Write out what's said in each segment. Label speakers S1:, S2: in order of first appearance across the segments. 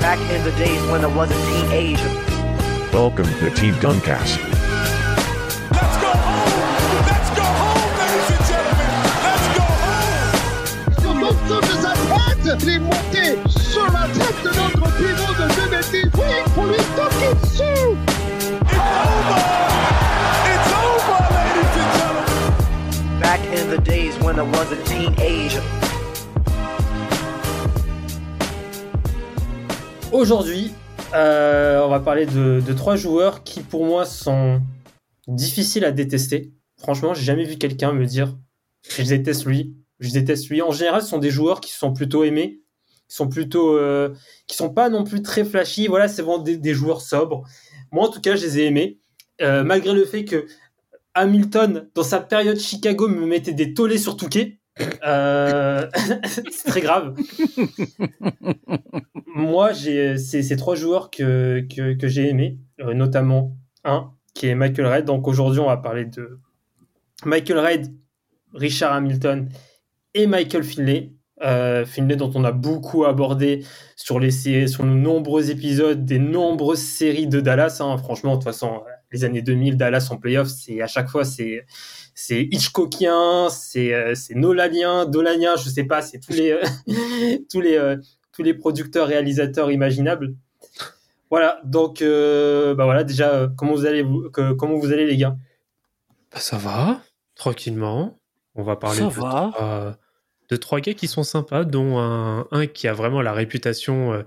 S1: Back in the days when I was a teenager.
S2: Welcome to Team Duncast.
S3: Let's go home! Let's go home, ladies and gentlemen! Let's go home!
S4: Sur l'autre de sa tête, il est monté sur la tête de notre pivot de 2010. Oui, pour lui toquer dessus.
S3: It's over! It's over, ladies and gentlemen!
S1: Back in the days when I was a teenager.
S5: Aujourd'hui, euh, on va parler de, trois joueurs qui, pour moi, sont difficiles à détester. Franchement, j'ai jamais vu quelqu'un me dire je déteste lui, je déteste lui. En général, ce sont des joueurs qui sont plutôt aimés, qui sont plutôt, euh, qui sont pas non plus très flashy. Voilà, c'est vraiment des, des joueurs sobres. Moi, en tout cas, je les ai aimés, Euh, malgré le fait que Hamilton, dans sa période Chicago, me mettait des tollés sur Touquet. Euh, c'est très grave. Moi, j'ai ces trois joueurs que, que, j'ai aimés, euh, notamment un qui est Michael Reid. Donc aujourd'hui, on va parler de Michael Reid, Richard Hamilton et Michael Finlay. Euh, Finlay dont on a beaucoup abordé sur les sur nos nombreux épisodes des nombreuses séries de Dallas. hein. Franchement, de toute façon, les années 2000, Dallas en playoff, c'est à chaque fois c'est c'est Hitchcockien, c'est euh, c'est Nolanien, Dolanien, je sais pas, c'est tous les euh, tous les euh, tous les producteurs réalisateurs imaginables. Voilà, donc euh, bah voilà déjà comment vous allez vous que- comment vous allez les gars?
S6: Bah, ça va, tranquillement. On va parler
S7: Ça
S6: de,
S7: va.
S6: Trois, de trois gars qui sont sympas, dont un, un qui a vraiment la réputation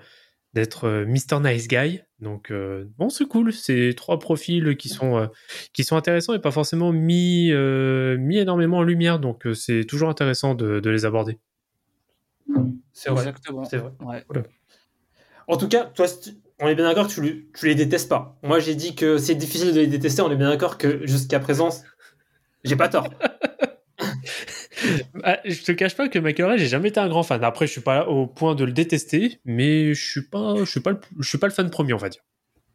S6: d'être Mr. Nice Guy. Donc, euh, bon, c'est cool. C'est trois profils qui sont, euh, qui sont intéressants et pas forcément mis, euh, mis énormément en lumière. Donc, euh, c'est toujours intéressant de, de les aborder.
S5: C'est vrai.
S7: Exactement.
S5: C'est vrai.
S7: Ouais.
S5: En tout cas, toi, on est bien d'accord que tu, les- tu les détestes pas. Moi, j'ai dit que c'est difficile de les détester. On est bien d'accord que jusqu'à présent, j'ai pas tort.
S6: Ah, je te cache pas que McElroy, j'ai jamais été un grand fan. Après, je suis pas au point de le détester, mais je suis pas, je suis pas, je suis pas le fan premier, on va dire.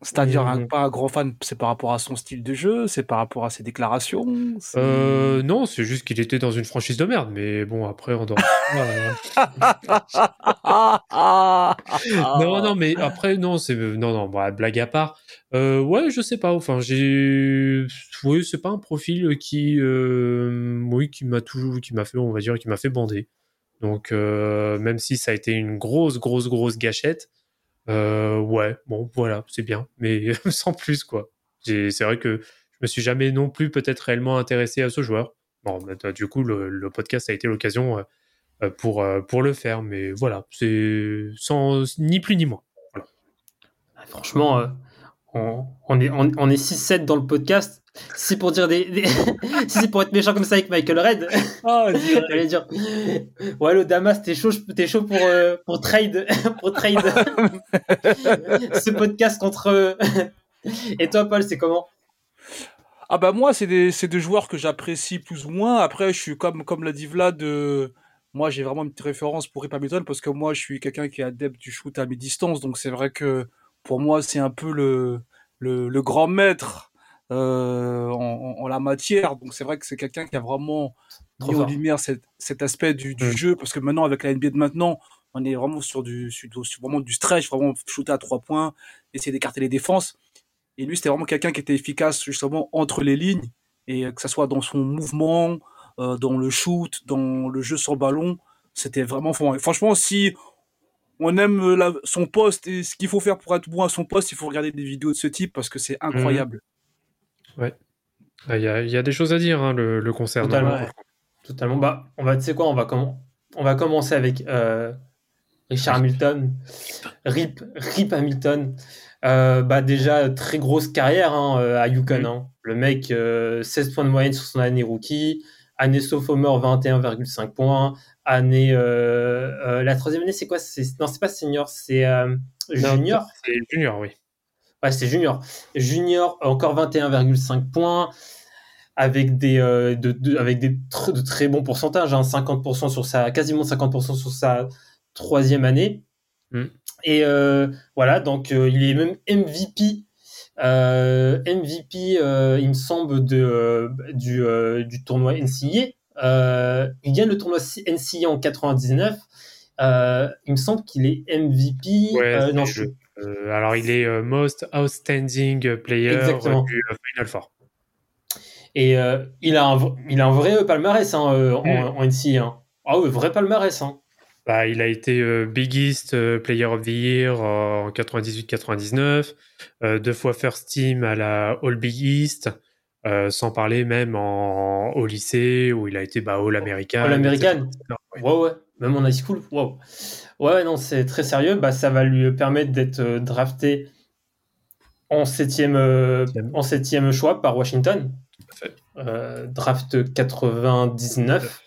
S7: C'est-à-dire pas un grand fan, c'est par rapport à son style de jeu, c'est par rapport à ses déclarations.
S6: Euh, non, c'est juste qu'il était dans une franchise de merde. Mais bon, après, on
S7: ah,
S6: non, non, mais après, non, c'est non, non. bah, blague à part. Euh, ouais, je sais pas. Enfin, j'ai. Oui, c'est pas un profil qui, euh, oui, qui m'a toujours, qui m'a fait, on va dire, qui m'a fait bander. Donc, euh, même si ça a été une grosse, grosse, grosse gâchette, euh, ouais, bon, voilà, c'est bien, mais sans plus, quoi. C'est vrai que je me suis jamais non plus peut-être réellement intéressé à ce joueur. Bon, bah, du coup, le, podcast a été l'occasion euh, euh, pour, pour le faire, mais voilà, c'est sans ni plus ni moins.
S5: Franchement, on, est, on est 6-7 dans le podcast. Si c'est pour dire des, des- si c'est pour être méchant comme ça avec Michael Red,
S6: Ah,
S5: j'allais dire ouais le Damas t'es chaud, t'es chaud pour euh, pour trade pour trade ce podcast contre. euh, Et toi Paul, c'est comment?
S7: Ah bah moi, c'est des, c'est des joueurs que j'apprécie plus ou moins. Après, je suis comme, comme l'a dit Vlad, euh, moi j'ai vraiment une petite référence pour Rip Hamilton parce que moi je suis quelqu'un qui est adepte du shoot à mi-distance. Donc c'est vrai que pour moi c'est un peu le, le, le grand maître euh, en, la matière. Donc c'est vrai que c'est quelqu'un qui a vraiment mis en lumière cet, cet aspect du, du
S6: Mm.
S7: jeu parce que maintenant avec la NBA de maintenant, on est vraiment sur du, sur, sur vraiment du stretch, vraiment shooter à trois points, essayer d'écarter les défenses. Et lui, c'était vraiment quelqu'un qui était efficace justement entre les lignes, et euh, que ça soit dans son mouvement, euh, dans le shoot, dans le jeu sur ballon, c'était vraiment fort. Et franchement, si on aime la- son poste et ce qu'il faut faire pour être bon à son poste, il faut regarder des vidéos de ce type parce que c'est incroyable.
S6: Ah, Il y, a, il y a des choses à dire, hein, le, le concernant.
S5: Totalement.
S7: Ouais.
S5: Totalement. Bah, on va, tu sais quoi, on va, comment on va commencer avec euh, Richard Hamilton. Rip, Rip Hamilton. Euh, bah, déjà, très grosse carrière hein, euh, à Yukon.
S6: Mm.
S5: hein. Le mec, euh, 16 points de moyenne sur son année rookie. Année sophomore, 21,5 points. Année. la troisième année, c'est quoi? Non, c'est pas senior, c'est junior?
S6: C'est junior, oui.
S5: Ouais, c'est junior. Junior, encore 21,5 points, avec des, euh, de, de- avec des tr- de très bons pourcentages, hein, 50% sur sa, quasiment 50% sur sa troisième année.
S6: Mm.
S5: Et euh, voilà, donc euh, il est même MVP, MVP, il me semble, de, du, du tournoi. Euh, il gagne le tournoi NCAA en 99. Euh, il me semble qu'il est MVP.
S6: Ouais,
S5: non, je-
S6: euh, alors, il est euh, Most Outstanding Player
S5: Exactement.
S6: du euh, Final Four.
S5: Et euh, il, a un, v- il a un vrai palmarès hein, en, en NCAA. Hein. Ah oui, vrai palmarès. Hein.
S6: Bah, il a été euh, Biggest euh, Player of the Year euh, en 98-99, euh, deux fois First Team à la All Big East, sans parler même en, au lycée où il a été bah, All American.
S5: All American.
S6: Ouais,
S5: ouais. Même en high school? Wow. Ouais, non, c'est très sérieux. Bah, ça va lui permettre d'être euh, drafté en septième, euh, en septième choix par Washington. Euh, draft 99.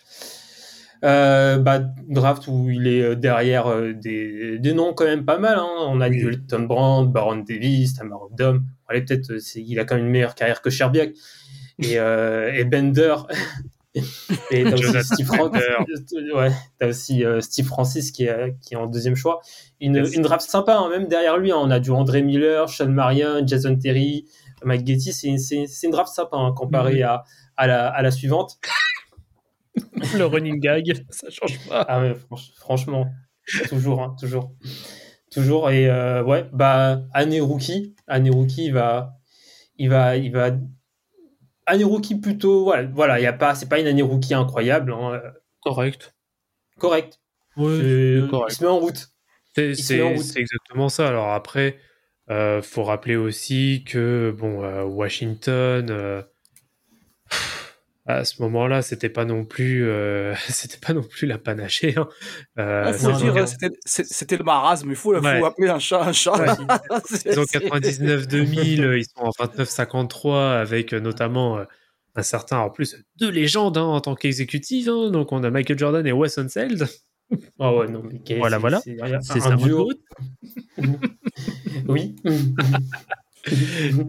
S5: Euh, bah, draft où il est derrière des, des noms quand même pas mal. hein. On a
S6: Oui.
S5: Elton Brand, Baron Davis, Tamar Dom. Allez, peut-être, il a quand même une meilleure carrière que Sherbiak. Et, et Bender. et t'as aussi Steve. Ouais, t'as aussi euh, Steve Francis qui est, qui est en deuxième choix. Une,
S6: Yes.
S5: une draft sympa, hein, même derrière lui. hein. On a du André Miller, Sean Marion, Jason Terry, Mike Getty. C'est c'est une draft sympa hein, comparé
S6: Mhm.
S5: à, à, la, à la suivante.
S6: Le running gag, ça change pas.
S5: Ah ouais, franch- franchement, toujours, hein, toujours. Toujours. Et euh, ouais, bah, année rookie. Année rookie, il va. Il va. Il va année rookie plutôt. Voilà, voilà y a pas, c'est pas une année rookie incroyable. hein,
S6: Correct.
S5: correct. C'est
S6: correct.
S5: Il se met en.
S6: C'est
S5: route.
S6: c'est exactement ça. Alors après, euh, faut rappeler aussi que bon, euh, Washington, euh, à ce moment-là, c'était pas non plus, euh, c'était pas non plus la panachée. hein. Euh,
S5: non.
S7: euh, c'était- le marasme. Il faut, il faut
S6: Ouais.
S7: appeler un chat un chat.
S5: Ouais.
S7: C'est-
S6: Saison
S7: c'est-
S6: 99-2000, euh, ils sont en 29-53 avec euh, notamment euh, un certain, en plus, deux légendes hein, en tant qu'exécutive. hein. donc on a Michael Jordan et Wes Unseld.
S5: Ah ouais, non, mais
S6: Voilà,
S5: c'est-
S6: voilà.
S5: C'est un, un
S6: ça,
S5: duo. Oui.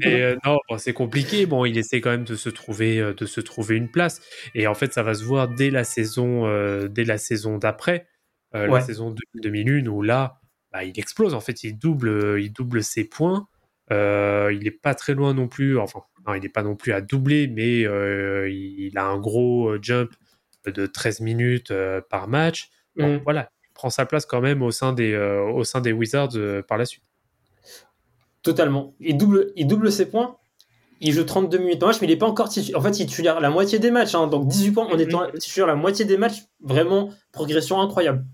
S6: Et euh, non, bon, c'est compliqué. Bon, il essaie quand même de se trouver, euh, de se trouver une place. Et en fait, ça va se voir dès la saison, euh, dès la saison d'après, euh,
S5: Ouais.
S6: la saison 2001, où là, bah, il explose. En fait, il double, il double ses points. Il est pas très loin non plus. Enfin, non, il n'est pas non plus à doubler, mais il a un gros jump de 13 minutes par match. Bon,
S5: Mm.
S6: voilà, il prend sa place quand même au sein des, au sein des Wizards par la suite.
S5: Totalement. Il double, il double ses points. Il joue 32 minutes par match, mais il n'est pas encore titulaire. En fait, il titulaire la moitié des matchs. hein. donc 18 points en étant titulaire la moitié des matchs. Vraiment, progression incroyable.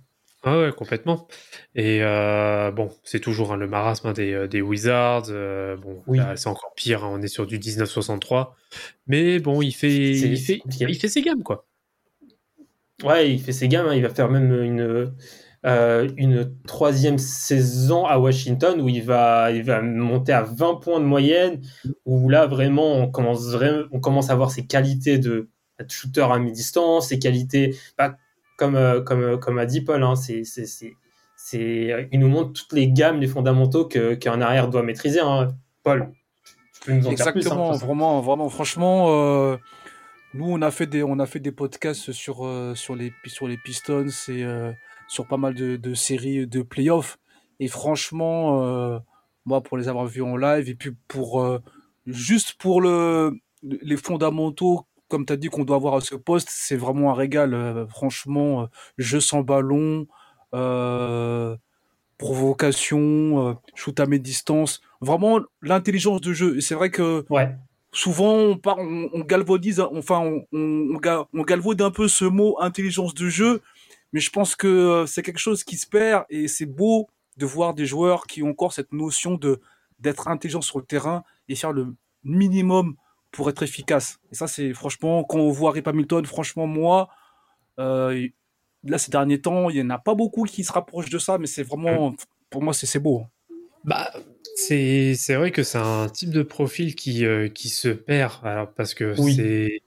S6: Ah ouais, complètement. Et euh, bon, c'est toujours hein, le marasme hein, des, euh, des Wizards. euh, bon,
S5: Oui.
S6: c'est encore pire. hein, on est sur du 1963. Mais bon, il fait, il fait, il fait ses gammes, quoi.
S5: Ouais, il fait ses gammes. Il va faire même une, euh, une troisième saison à Washington où il va, il va monter à 20 points de moyenne. Où là, vraiment, on commence, vraiment, on commence à voir ses qualités de, de shooter à mi-distance, ses qualités. bah, comme, euh, comme, comme a dit Paul, hein, c'est, c'est, c'est, c'est- il nous montre toutes les gammes, les fondamentaux que, qu'un arrière doit maîtriser. hein. Paul, tu peux nous en dire plus. hein,
S7: Exactement, vraiment, vraiment, franchement, euh, nous on a fait des, on a fait des podcasts sur euh, sur les sur les Pistons et euh, sur pas mal de, de séries de playoffs. Et franchement, euh, moi pour les avoir vus en live et puis pour euh, juste pour le les fondamentaux, comme tu as dit qu'on doit avoir à ce poste, c'est vraiment un régal. euh, franchement, euh, jeu sans ballon. Euh, provocation, euh, shoot à mi-distance, vraiment l'intelligence de jeu. Et c'est vrai que
S5: Ouais.
S7: souvent on, part, on, on galvaudise, enfin on, on, on ga- on galvaude un peu ce mot intelligence de jeu, mais je pense que euh, c'est quelque chose qui se perd et c'est beau de voir des joueurs qui ont encore cette notion de d'être intelligent sur le terrain et faire le minimum pour être efficace. Et ça c'est franchement quand on voit Rip Hamilton, franchement moi, euh, là ces derniers temps il y en a pas beaucoup qui se rapprochent de ça, mais c'est vraiment pour moi c'est beau.
S6: Bah, c'est c'est vrai que c'est un type de profil qui, euh, qui se perd. Alors, parce que
S5: Oui.
S6: c'est.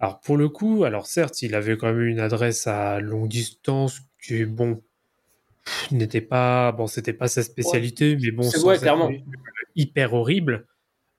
S6: Alors, pour le coup, alors certes, il avait quand même une adresse à longue distance qui, bon, n'était pas. Bon, c'était pas sa spécialité, mais bon,
S5: C'est- ouais, clairement.
S6: hyper horrible.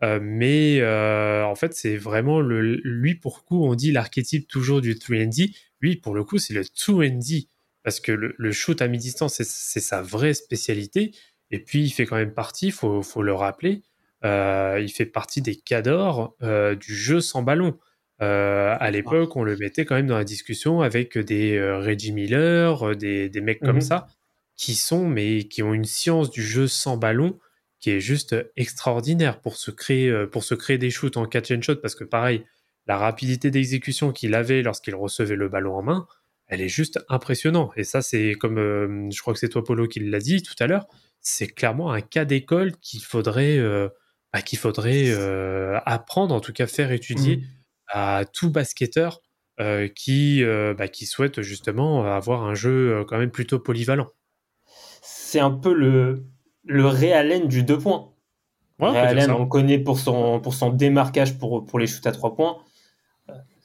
S6: Euh, mais euh, en fait, c'est vraiment le, lui, pour le coup, on dit l'archétype toujours du 3D. Lui, pour le coup, c'est le 2D. Parce que le, le shoot à mi-distance, c'est- sa vraie spécialité. Et puis, il fait quand même partie, il faut, faut le rappeler, euh, il fait partie des cadors du jeu sans ballon. Euh, à l'époque, on le mettait quand même dans la discussion avec des euh, Reggie Miller, euh, des, des mecs comme
S5: Mhm.
S6: ça, qui sont, mais qui ont une science du jeu sans ballon qui est juste extraordinaire pour se créer, pour se créer des shoots en catch and shot, parce que pareil, la rapidité d'exécution qu'il avait lorsqu'il recevait le ballon en main, elle est juste impressionnante. Et ça, c'est comme, euh, je crois que c'est toi, Polo, qui l'a dit tout à l'heure, c'est clairement un cas d'école qu'il faudrait, bah, qu'il faudrait apprendre, en tout cas faire étudier
S5: Mhm.
S6: À tout basketteur euh, qui, euh, bah, qui souhaite justement avoir un jeu euh, quand même plutôt polyvalent.
S5: C'est un peu le, le Ray Allen du deux points.
S6: Ouais, on ça.
S5: on le connaît pour son, pour son démarquage pour, pour les shoots à trois points.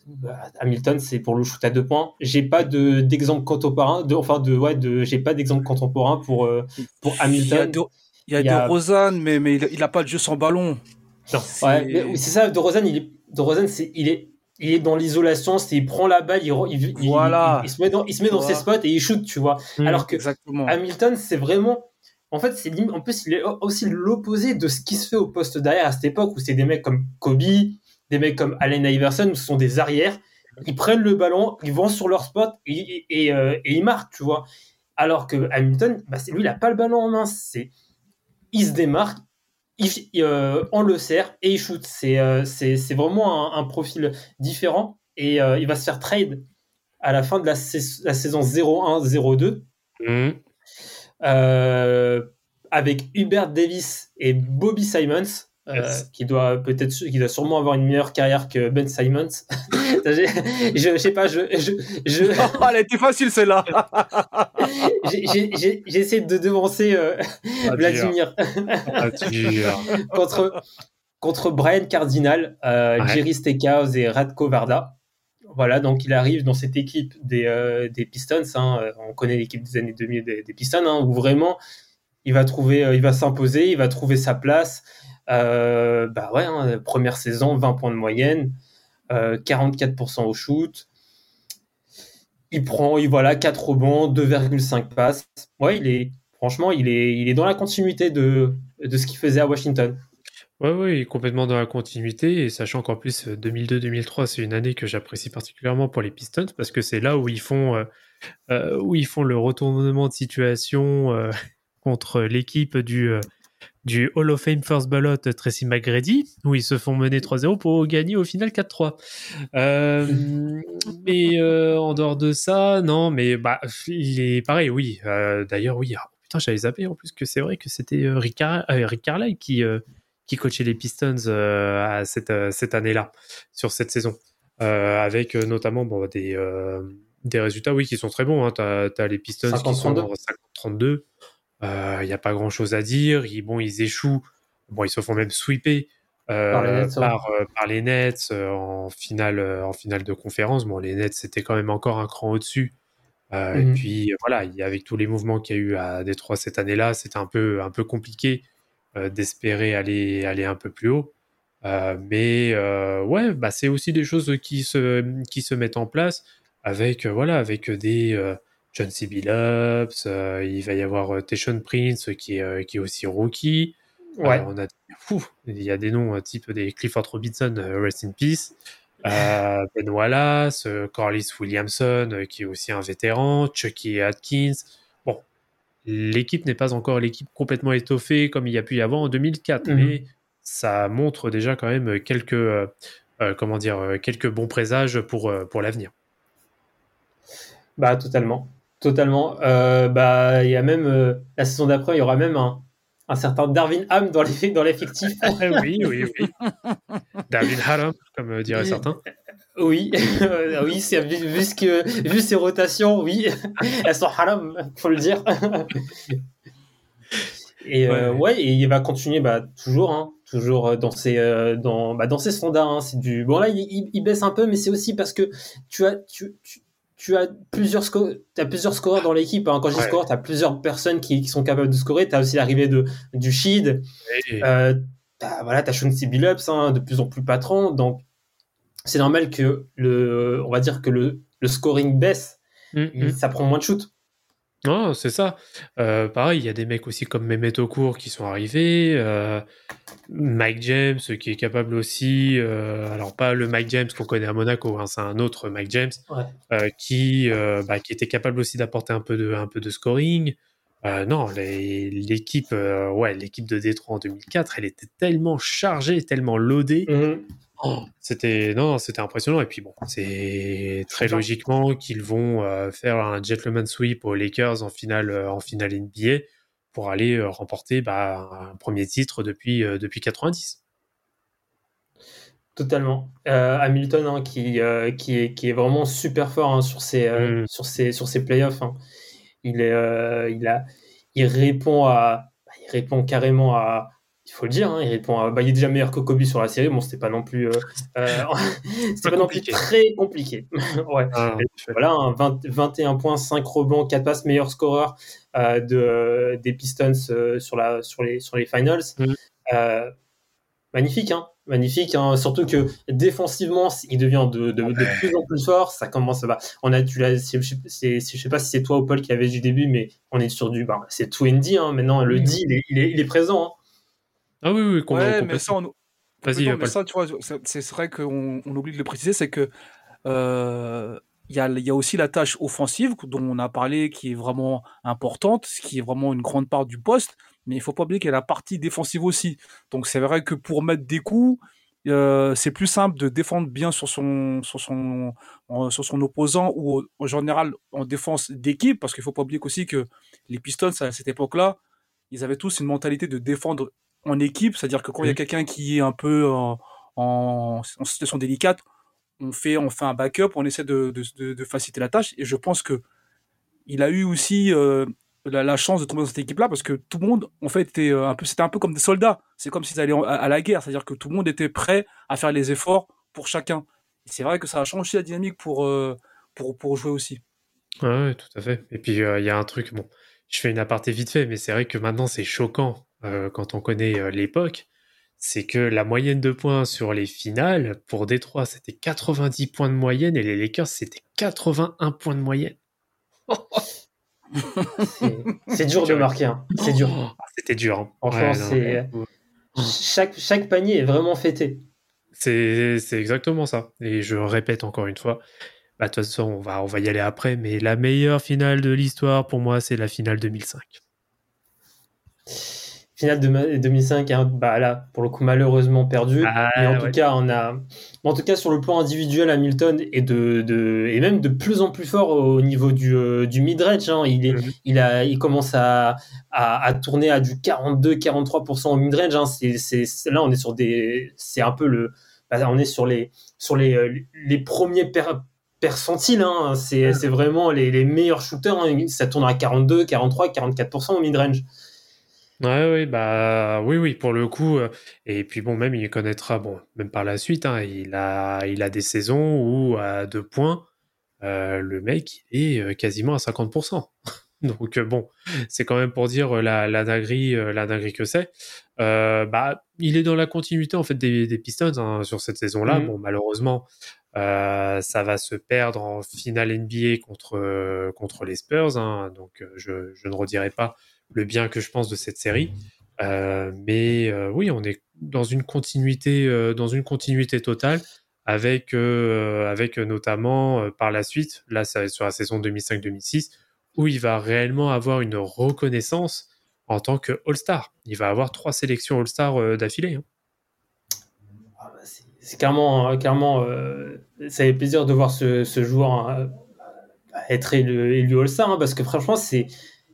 S5: Bah, Hamilton, c'est pour le shoot à deux points. J'ai pas de- d'exemple contemporain, de, enfin de, ouais, de, j'ai pas d'exemple contemporain pour, euh, pour
S7: Il y a,
S5: Hamilton.
S7: de, il y a
S5: Il y a-
S7: de Rosanne, mais, mais il, a, il a pas de jeu sans ballon.
S6: Non.
S7: C'est-
S5: Ouais, mais oui, c'est ça. De Rosanne, il est, de Rosanne, c'est, il est, il est dans l'isolation. C'est, il prend la balle, il, re- il, il-
S7: Voilà.
S5: il, il se met dans, il se met dans ses spots et il shoot, tu vois.
S6: Mm.
S5: Alors que
S7: Exactement.
S5: Hamilton, c'est vraiment. En fait, c'est en plus, il est aussi l'opposé de ce qui se fait au poste derrière à cette époque où c'est des mecs comme Kobe, des mecs comme Allen Iverson, ce sont des arrières. Ils prennent le ballon, ils vont sur leur spot et, euh, et ils marquent, tu vois. Alors que Hamilton, bah, lui, il a pas le ballon en main. C'est, il se démarque, il, euh, on le sert et il shoot. C'est, euh, vraiment un, un profil différent et euh, il va se faire trade à la fin de la, sais- la saison 0-1-0-2
S6: Mm.
S5: euh, avec Hubert Davis et Bobby Simons,
S6: Yes.
S5: qui doit peut-être, qui doit sûrement avoir une meilleure carrière que Ben Simons. Je, je sais pas, je, je, je,
S7: Oh, elle était facile celle-là.
S5: j'ai- essayé de devancer euh,
S6: Ah,
S5: Vladimir
S6: Ah,
S5: contre, contre Brian Cardinal, euh,
S6: Ouais.
S5: Jerry Steakhouse et Radko Varda. Voilà, donc il arrive dans cette équipe des, euh, des Pistons. hein, euh, on connaît l'équipe des années 2000 des, des Pistons, hein, où vraiment il va trouver, euh, il va s'imposer, il va trouver sa place. Euh, bah ouais, hein, première saison, 20 points de moyenne, euh, 44% au shoot. Il prend, il voilà, 4 rebonds, 2,5 passes. Ouais, il est, franchement, il est, il est dans la continuité de, de ce qu'il faisait à Washington.
S6: Il est complètement dans la continuité, et sachant qu'en plus, euh, 2002-2003, c'est une année que j'apprécie particulièrement pour les Pistons, parce que c'est là où ils font, euh, euh, le retournement de situation euh, contre l'équipe du, euh, du Hall of Fame First Ballot Tracy McGrady, où ils se font mener 3-0 pour gagner au final 4-3. Euh, mais euh, en dehors de ça, non, mais bah, il est pareil, oui. Euh, D'ailleurs, oui. Ah, putain, j'avais zappé en plus que c'est vrai que c'était Rick, Car- Rick Carlisle qui, qui coachait les Pistons à cette, cette année-là, sur cette saison. Avec notamment bon, des, des résultats oui, qui sont très bons. Hein. Tu as, les Pistons qui sont
S5: 50-32.
S6: en 50-32. Il n'y a pas grand-chose à dire. Ils, bon, ils échouent. Bon, ils se font même sweeper euh,
S5: Par les Nets, ouais.
S6: par, euh, par les Nets euh, en, finale, euh, en finale de conférence. Bon, les Nets, c'était quand même encore un cran au-dessus. Euh,
S5: Mhm.
S6: Et puis, euh, voilà, y- avec tous les mouvements qu'il y a eu à Détroit cette année-là, c'était un peu, un peu compliqué euh, d'espérer aller, aller un peu plus haut. Euh, mais euh, ouais, bah, c'est aussi des choses qui se, qui se mettent en place avec, euh, voilà, avec des euh, John C. Billups, euh, il va y avoir euh, Tayshaun Prince qui est, euh, qui est aussi rookie.
S5: Ouais.
S6: Euh, on a, fou, il y a des noms euh, type des Clifford Robinson, euh, Rest in Peace. Euh, ben Wallace, euh, Corliss Williamson, euh, qui est aussi un vétéran, Chucky Atkins. Bon, l'équipe n'est pas encore l'équipe complètement étoffée comme il y a pu y avoir en 2004,
S5: Mhm.
S6: mais ça montre déjà quand même quelques, euh, euh, comment dire, euh, quelques bons présages pour, euh, pour l'avenir.
S5: Bah totalement, totalement. Euh, bah il y a même euh, la saison d'après, il y aura même un, un certain Darwin Ham dans les dans l'effectif.
S6: oui, oui, oui. David Haram, comme euh, diraient certains.
S5: oui, oui, c'est vu, vu ce que vu ses rotations, oui, elles sont haram, faut le dire. Et euh,
S6: Ouais.
S5: et il va continuer bah, toujours, hein, toujours dans ses euh, dans bah, dans ses standards. hein, c'est du bon là, il, il, il baisse un peu, mais c'est aussi parce que tu as tu, tu, tu as plusieurs sco- as plusieurs scoreurs dans l'équipe. Hein. Quand je dis
S6: Ouais.
S5: score, tu as plusieurs personnes qui, qui sont capables de scorer. Tu as aussi l'arrivée de du Shid.
S6: Et-
S5: Euh, t'as, voilà, t'as Sean C. Billups, hein, de plus en plus patron, donc c'est normal que le, on va dire que le, le scoring baisse,
S6: Mm, mm.
S5: ça prend moins de shoot.
S6: Non, c'est ça. Euh, pareil, il y a des mecs aussi comme Mehmet Okur qui sont arrivés. euh, Mike James qui est capable aussi. euh, alors, pas le Mike James qu'on connaît à Monaco, hein, c'est un autre Mike James
S5: Ouais.
S6: qui, bah, qui était capable aussi d'apporter un peu de, un peu de scoring. Non, l'équipe ouais, l'équipe de Détroit en 2004, elle était tellement chargée, tellement loadée.
S5: Mhm.
S6: C'était non, c'était impressionnant. Et puis bon, c'est très logiquement qu'ils vont euh, faire un gentleman sweep aux Lakers en finale, euh, en finale NBA pour aller euh, remporter bah, un premier titre depuis depuis 90.
S5: Totalement. Hamilton, hein, qui, qui, est, qui est vraiment super fort hein, sur, ses,
S6: Mm.
S5: sur, ses, sur ses playoffs. hein. Il, est, il, a, il répond à. Il répond carrément à. Il faut le dire, hein, il répond à. Bah, il est déjà meilleur que Kobe sur la série. Bon, c'était pas non plus. euh, euh, c'était
S6: Pas
S5: pas non plus très compliqué. ouais.
S6: Ah,
S5: Voilà, un 20 21 points, 5 rebonds, 4 passes, meilleur scoreur euh, de, des Pistons sur, la, sur, les, sur les finals. Euh, magnifique, hein, magnifique. hein, surtout que défensivement, il devient de, de, de plus en plus fort. Ça commence. Bah, on a, tu l'as, je sais- c'est- je sais pas si c'est toi ou Paul qui avait du début, mais on est sur du. Bah, c'est tout ND. Hein, maintenant, le D, il est, il est, il est présent. hein.
S6: Ah oui, oui, com-
S7: Ouais, mais ça, on,
S6: Vas-y,
S7: mais ça, tu vois, c'est- vrai qu'on on oublie de le préciser, c'est que euh, il y, a, il y a aussi la tâche offensive dont on a parlé qui est vraiment importante, ce qui est vraiment une grande part du poste, mais il faut pas oublier qu'il y a la partie défensive aussi. Donc c'est vrai que pour mettre des coups, euh, c'est plus simple de défendre bien sur son, sur son, sur son opposant ou en général en défense d'équipe, parce qu'il faut pas oublier aussi que les Pistons à cette époque-là, ils avaient tous une mentalité de défendre en équipe, c'est-à-dire que quand il y a quelqu'un qui est un peu en, en, en situation délicate, on fait, on fait un backup, on essaie de, de, de, de faciliter la tâche. Et je pense que il a eu aussi euh, la, la chance de tomber dans cette équipe-là parce que tout le monde, en fait, était euh, un peu, c'était un peu comme des soldats. C'est comme s'ils allaient en- à, à la guerre, c'est-à-dire que tout le monde était prêt à faire les efforts pour chacun. C'est vrai que ça a changé la dynamique pour, euh, pour, pour jouer aussi.
S6: Ouais, tout à fait. Et puis, euh, il y a un truc, bon, je fais une aparté vite fait, mais c'est vrai que maintenant, c'est choquant euh, quand on connaît euh, l'époque. C'est que la moyenne de points sur les finales, pour Détroit, c'était 90 points de moyenne et les Lakers, c'était 81 points de moyenne.
S5: C'est- dur de marquer. hein. C'est dur.
S6: Ah, C'était dur. hein. Non,
S5: c'est-
S6: ouais.
S5: Chaque, chaque panier est vraiment fêté.
S6: C'est c'est exactement ça. Et je répète encore une fois, bah, de toute façon, on va, on va y aller après, mais la meilleure finale de l'histoire, pour moi, c'est la finale 2005.
S5: Finale de ma- 2005, hein, bah là, pour le coup, malheureusement perdu.
S6: Ah,
S5: mais en
S6: ouais.
S5: tout cas, on a, en tout cas, sur le plan individuel, Hamilton est de, de et même de plus en plus fort au niveau du, euh, du mid-range. hein. Il est,
S6: Mhm.
S5: il a, il commence à, à, à tourner à du 42-43% au mid-range. Hein. C'est, là, on est sur des, c'est un peu le, bah, on est sur les, sur les, euh, les premiers per- percentiles. Hein. C'est, c'est vraiment les, les meilleurs shooters. hein. Ça tourne à 42, 43, 44% au mid-range.
S6: Ouais, oui, bah oui, oui, pour le coup. euh, et puis bon, même il connaîtra, bon, même par la suite, hein, il a, il a des saisons où à deux points, euh, le mec il est euh, quasiment à 50%. Donc euh, bon, c'est quand même pour dire euh, la, la dinguerie, euh, la dinguerie que c'est. Euh, bah, il est dans la continuité en fait des, des Pistons hein, sur cette saison-là.
S5: Mhm.
S6: Bon, malheureusement, euh, ça va se perdre en finale NBA contre euh, contre les Spurs. hein. donc euh, je, je ne redirai pas le bien que je pense de cette série. Euh, mais euh, oui, on est dans une continuité, euh, dans une continuité totale, avec, avec notamment par la suite, là sur la saison 2005-2006, où il va réellement avoir une reconnaissance en tant que All-Star. Il va avoir trois sélections All-Star d'affilée. hein.
S5: Ah bah, c'est clairement, clairement ça fait plaisir de voir ce, joueur être élu, élu All-Star, hein, parce que franchement, c'est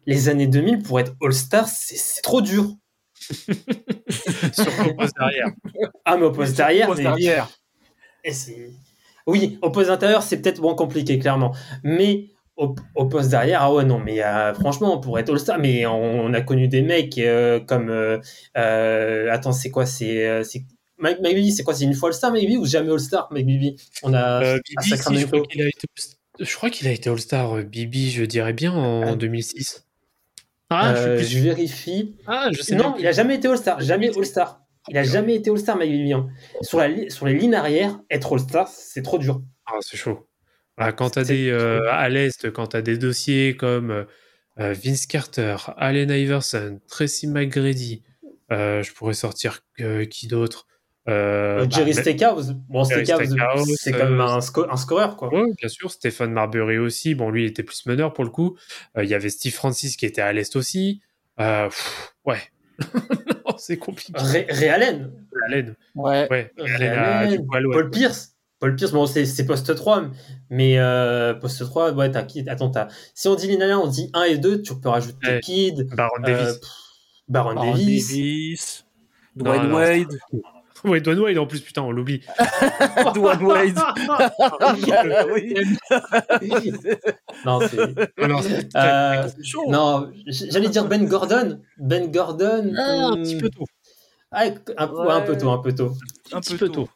S5: les années 2000 pour être All-Star, c'est trop dur.
S6: Surtout au poste derrière.
S5: Ah, mais au poste derrière,
S7: Poste
S5: mais-
S7: derrière.
S5: et oui, au poste intérieur, c'est peut-être moins compliqué, clairement. Mais au, au poste derrière, ah ouais, non, mais euh, franchement, pour être All-Star, mais on, on a connu des mecs euh, comme. euh, euh, attends, c'est quoi C'est. Mike, Bibby, c'est quoi C'est une fois All-Star, Mike Bibby, ou jamais All-Star, Mike Bibby On a.
S6: Bibi, si, je crois qu'il a été, été All-Star, Bibi, je dirais bien en
S5: Ah.
S6: 2006. Ah, je
S5: Euh,
S6: plus
S5: je
S6: sûr.
S5: vérifie.
S6: Ah, je sais
S5: Non, il a jamais été All-Star. Jamais
S6: 2007.
S5: All-Star. Il a jamais été All-Star, hein. Sur, la, sur les lignes arrière, être All-Star, c'est trop dur.
S6: Ah, c'est chaud. Ah, quand tu as
S5: C'est-
S6: des euh, à l'est, quand tu as des dossiers comme euh, Vince Carter, Allen Iverson, Tracy McGrady. euh, je pourrais sortir euh, qui d'autre? Euh,
S5: Euh, Jerry
S6: bah,
S5: Stackhouse. Bon, Stackhouse, c'est quand même
S6: euh,
S5: un, sco- un scoreur, quoi.
S6: Ouais, bien sûr. Stéphane Marbury aussi. Bon, lui, il était plus meneur pour le coup. Euh, Il y avait Steve Francis qui était à l'Est aussi. Euh, pff, ouais. C'est compliqué.
S5: Ray, Ray Allen.
S6: Allen.
S7: Ouais.
S6: Ouais.
S5: Ray
S6: Allen à.
S5: Paul Pierce. Paul Pierce, bon, c'est poste 3, mais euh, poste 3, ouais, t'as qui Attends, t'as. Si on dit Lillard, on dit 1 et 2, tu peux rajouter
S6: Ouais.
S5: Kid,
S6: Baron
S5: euh,
S6: Davis.
S5: pff, Baron,
S7: Baron
S5: Davis.
S7: Davis. Dwayne
S6: non,
S7: Wade.
S6: Ouais, Dwayne Wade en plus, putain, on l'oublie.
S7: Dwayne Wade. Oui.
S5: non, c'est.
S6: Non,
S5: Euh, j'allais dire Ben Gordon. Ben Gordon.
S6: Ah, un
S5: hmm,
S6: petit peu tôt.
S5: ah, un, ouais, un peu tôt, un peu tôt.
S7: un
S6: petit
S7: peu
S6: peu
S7: tôt.
S6: tôt.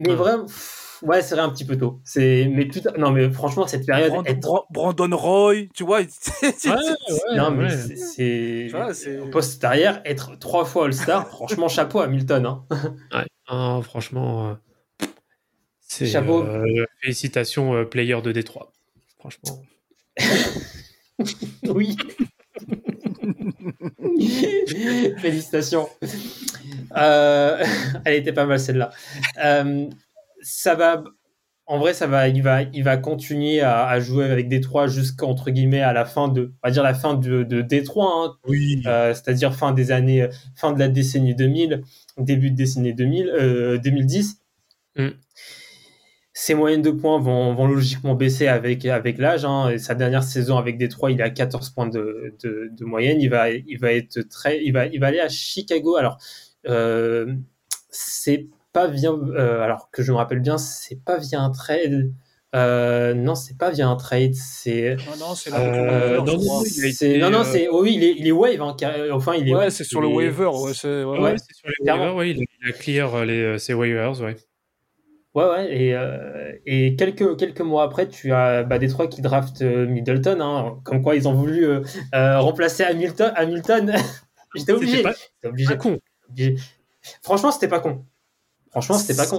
S5: Mais
S6: Ouais.
S5: vraiment, pff, ouais, c'est vrai, un petit peu tôt. C'est, mais putain, non, mais franchement, cette période,
S7: Brand-
S5: est
S7: Bra- Brandon Roy, tu vois. c'est-
S6: Ouais, ouais,
S5: non, mais
S6: ouais.
S5: c'est- poste arrière, être trois fois All-Star, franchement, chapeau à Hamilton, hein.
S6: Ouais. Ah, franchement, euh, c'est
S5: Chapeau.
S6: euh, félicitations euh, player de Détroit. Franchement.
S5: Oui. Félicitations. Euh, elle était pas mal celle-là. Euh, ça va. En vrai, ça va. Il va, il va continuer à, à jouer avec Détroit jusqu'entre guillemets à la fin de, on va dire la fin de, de Détroit, hein,
S6: Oui.
S5: euh, c'est-à-dire fin des années, fin de la décennie 2000, début de décennie 2000, euh, 2010.
S6: Mm.
S5: Ses moyennes de points vont, vont logiquement baisser avec, avec l'âge. hein. Sa dernière saison avec Détroit, il a 14 points de, de, de moyenne. Il va, il va être très, il va, il va aller à Chicago. Alors, euh, c'est pas via, euh, alors que je me rappelle bien, c'est pas via un trade. Euh, non, c'est pas via un trade. C'est,
S7: Non, non, c'est la
S5: euh,
S6: non, non, été, euh,
S5: c'est, oh oui, il est, il est wave. hein, car- enfin, il est.
S7: Ouais, c'est sur le
S5: est-
S7: waiver. Ouais, c'est- ouais,
S6: Ouais, sur les waivers, ouais, il, a, clear euh, les, ses waivers, ouais.
S5: Ouais, ouais, et, euh, et quelques, quelques mois après, tu as bah, Détroit qui draft Middleton, hein, comme quoi ils ont voulu euh, euh, remplacer Hamilton. Hamilton. J'étais obligé.
S6: Pas,
S5: J'étais obligé.
S6: pas con.
S5: obligé. Franchement, c'était pas con. Franchement, c'était pas con.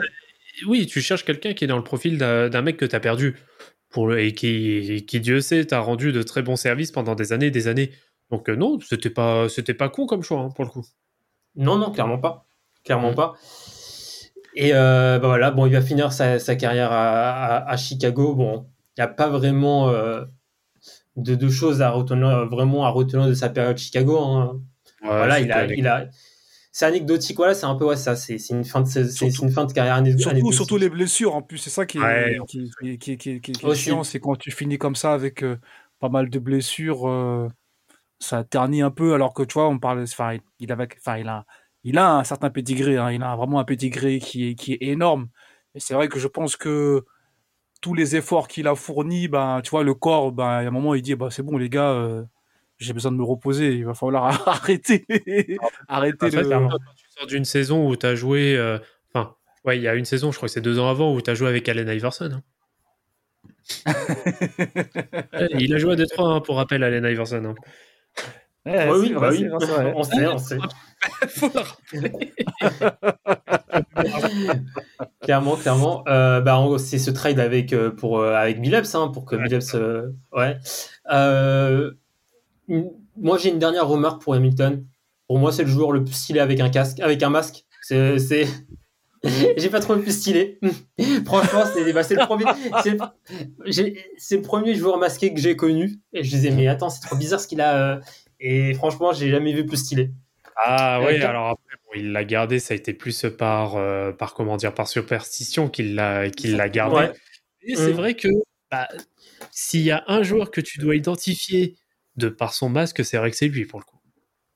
S6: Oui, tu cherches quelqu'un qui est dans le profil d'un mec que tu as perdu pour le, et qui, qui, Dieu sait, t'a rendu de très bons services pendant des années et des années. Donc euh, non, c'était pas, pas con comme choix, hein, pour le coup.
S5: Non, non, clairement pas. Clairement pas. Et euh, bah voilà, bon, il va finir sa, sa carrière à, à- à Chicago. Bon, il n'y a pas vraiment euh, de, de choses à retenir, vraiment à retenir de sa période Chicago. hein. voilà, il a, il a, c'est anecdotique. Voilà, c'est un peu ouais, ça. C'est c'est une fin de,
S7: Surtout-
S5: une fin de carrière
S7: Surtout,
S5: anecdotique.
S7: surtout les blessures, en plus, c'est ça qui est,
S6: Ouais.
S7: qui, qui, qui, qui- qui- qui est chiant, c'est quand tu finis comme ça avec euh, pas mal de blessures, euh, ça ternit un peu, alors que tu vois, on parle, enfin, il- il avait, enfin, il a, il a un certain pédigré, hein, il a vraiment un pédigré qui est, qui est énorme. Et c'est vrai que je pense que tous les efforts qu'il a fournis, ben, tu vois, le corps, ben, à un moment, il dit, bah, c'est bon, les gars, euh, j'ai besoin de me reposer, il va falloir arrêter, arrêter
S6: En fait,
S7: le-
S6: quand tu sors d'une saison où tu as joué. euh, Enfin, ouais, il y a une saison, je crois que c'est deux ans avant, où tu as joué avec Allen Iverson. hein. Il a joué à Détroit, hein, pour rappel, Allen Iverson. hein.
S7: Ouais,
S5: Ouais,
S7: c'est
S5: oui, bah oui.
S7: vrai,
S5: on sait, on sait.
S6: Faut le rappeler.
S5: clairement, clairement. Euh, bah, c'est ce trade avec euh, pour euh, avec Billups, hein, pour que
S6: Ouais.
S5: Billups, euh, ouais. Euh, moi, j'ai une dernière remarque pour Hamilton. Pour moi, c'est le joueur le plus stylé avec un casque, avec un masque. C'est, j'ai pas trop le plus stylé. Franchement, c'est, bah, c'est le premier, c'est, le- premier joueur masqué que j'ai connu. Et je disais, mais attends, c'est trop bizarre ce qu'il a. euh, Et franchement, j'ai jamais vu plus stylé.
S6: Ah
S5: Euh,
S6: oui,
S5: quand-
S6: alors après, bon, il l'a gardé, ça a été plus par, euh, par comment dire, par superstition qu'il l'a qu'il l'a gardé.
S5: Ouais.
S6: Et c'est
S5: Mm.
S6: vrai que bah, s'il y a un joueur que tu dois identifier de par son masque, c'est vrai que c'est lui pour le coup.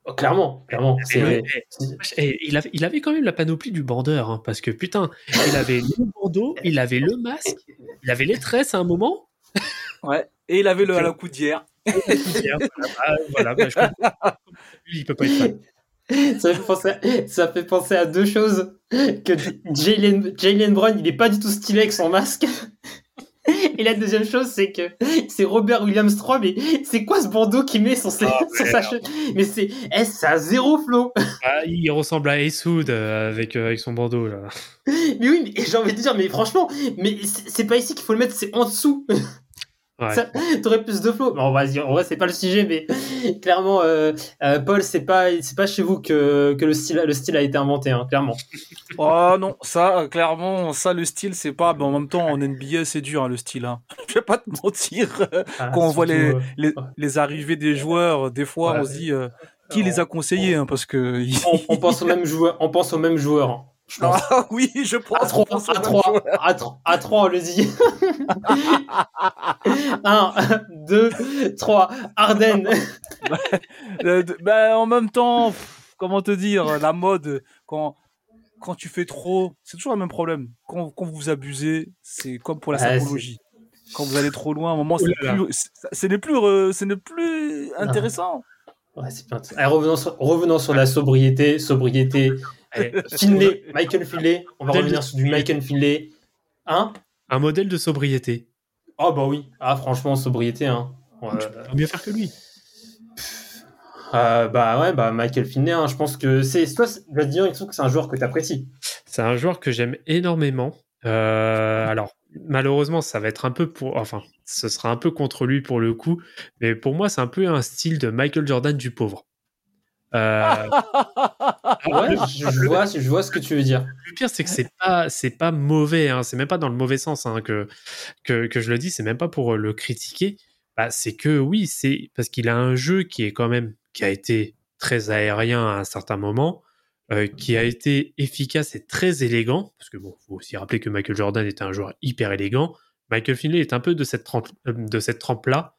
S5: Oh, clairement, clairement.
S6: Et,
S5: C'est,
S6: et- et il, avait, il avait quand même la panoplie du bandeur, hein, parce que putain, il avait le bandeau, il avait le masque, il avait les tresses à un moment.
S7: Ouais. Et il avait le à la coudière.
S6: voilà, bah, voilà, bah, je. Lui, il peut pas être fan.
S5: Ça fait, penser à, ça fait penser à deux choses. Que Jalen Jalen Brown, il est pas du tout stylé avec son masque. Et la deuxième chose, c'est que c'est Robert Williams 3, mais c'est quoi ce bandeau qu'il met sur, ses,
S6: Ah,
S5: sur sa che- Mais c'est, eh, ça a zéro flow.
S6: Ah, il ressemble à Ace Hood euh, avec, euh, avec son bandeau. Là.
S5: Mais oui, mais j'ai envie de dire, mais franchement, mais c'est pas ici qu'il faut le mettre, c'est en dessous.
S6: Ouais.
S5: T'aurais plus de flow. Bon, vas-y, en vrai, c'est pas le sujet, mais clairement, euh, euh, Paul, c'est pas, c'est pas chez vous que, que le style, le style a été inventé, hein, clairement.
S7: Oh non, ça, euh, clairement, ça, le style, c'est pas. Mais en même temps, en NBA, c'est dur, hein, le style. Hein. Je vais pas te mentir.
S5: Ah,
S7: Quand on voit les,
S5: euh,
S7: les, arrivées des joueurs, des fois, on se dit euh, qui les a conseillés, hein, parce que.
S5: on, on pense au même joueur, on pense au même joueur. Je pense.
S7: Ah oui, je pense.
S5: À 3,
S7: qu'on pense
S5: à
S7: au même
S5: 3,
S7: joueur.
S5: à 3, à 3, on le dit. 1, 2, 3, Ardennes.
S7: De- ben, en même temps, pff, comment te dire, la mode, quand, quand tu fais trop, c'est toujours le même problème. Quand, quand vous abusez, c'est comme pour la
S5: Ah,
S7: symbologie. Quand vous allez trop loin, à un moment,
S6: Oh
S7: c'est plus, c'est- ce n'est plus, euh, ce n'est plus intéressant.
S5: Ouais, c'est pas... Allez, revenons, sur, revenons sur la sobriété. Sobriété.
S6: Allez,
S5: Finlay, Michael Finlay. On va revenir sur du Michael Finlay. Hein?
S6: Un modèle de sobriété.
S5: Oh bah oui. Ah franchement, sobriété. Hein. Ouais.
S6: Tu peux pas mieux faire que lui.
S5: Euh, bah ouais, bah Michael Finlay, hein, je pense que c'est... Toi, dire, il trouve que c'est un joueur que tu apprécies.
S6: C'est un joueur que j'aime énormément. Euh, alors, malheureusement, ça va être un peu pour. Enfin, ce sera un peu contre lui pour le coup. Mais pour moi, c'est un peu un style de Michael Jordan du pauvre. Euh,
S5: Ouais, je, je vois, je vois ce que tu veux dire.
S6: le pire, c'est que c'est pas, c'est pas mauvais. Hein, c'est même pas dans le mauvais sens hein, que, que, que je le dis. C'est même pas pour le critiquer. Bah, c'est que oui, c'est parce qu'il a un jeu qui est quand même qui a été très aérien à un certain moment, euh, qui a été efficace et très élégant. Parce que bon, faut aussi rappeler que Michael Jordan était un joueur hyper élégant. Michael Finlay est un peu de cette trempe, euh, de cette trempe là,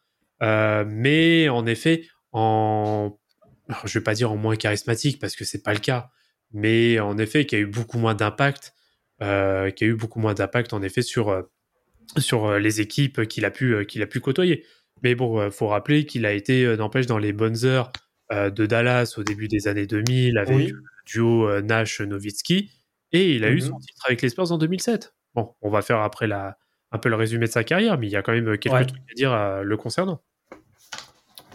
S6: mais en effet, en alors, je vais pas dire en moins charismatique parce que c'est pas le cas, mais en effet, qui a eu beaucoup moins d'impact, euh, qui a eu beaucoup moins d'impact en effet sur euh, sur euh, les équipes qu'il a pu qu'il a pu côtoyer. Mais bon, faut rappeler qu'il a été n'empêche dans les bonnes heures de Dallas au début des années 2000 avec
S5: Oui.
S6: le duo Nash Nowitzki et il a eu
S5: Mhm.
S6: son titre avec les Spurs en 2007. Bon, on va faire après la un peu le résumé de sa carrière, mais il y a quand même quelques
S5: Ouais.
S6: trucs à dire le concernant.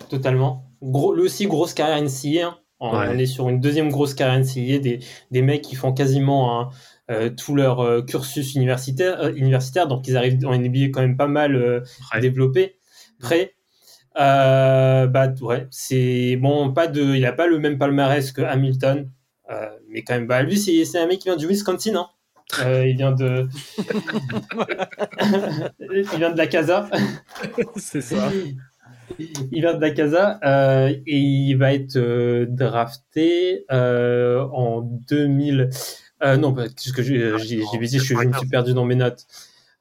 S5: Totalement. Gros, lui aussi, grosse carrière NCA. hein. On,
S6: Ouais.
S5: on est sur une deuxième grosse carrière NCA, des, des mecs qui font quasiment hein, euh, tout leur euh, cursus universitaire, euh, universitaire, donc ils arrivent en NBA quand même pas mal développés, prêts. Bah ouais, c'est bon, pas de, il a pas le même palmarès que Hamilton, mais quand même, bah lui c'est c'est un mec qui vient du Wisconsin, hein. Euh, il vient de, il vient de la Casa.
S6: c'est ça.
S5: Il vient de la Casa euh, et il va être euh, drafté euh, en 2000. Euh, non, parce que j'ai j'ai- j'ai dit, je, je me suis perdu dans mes notes.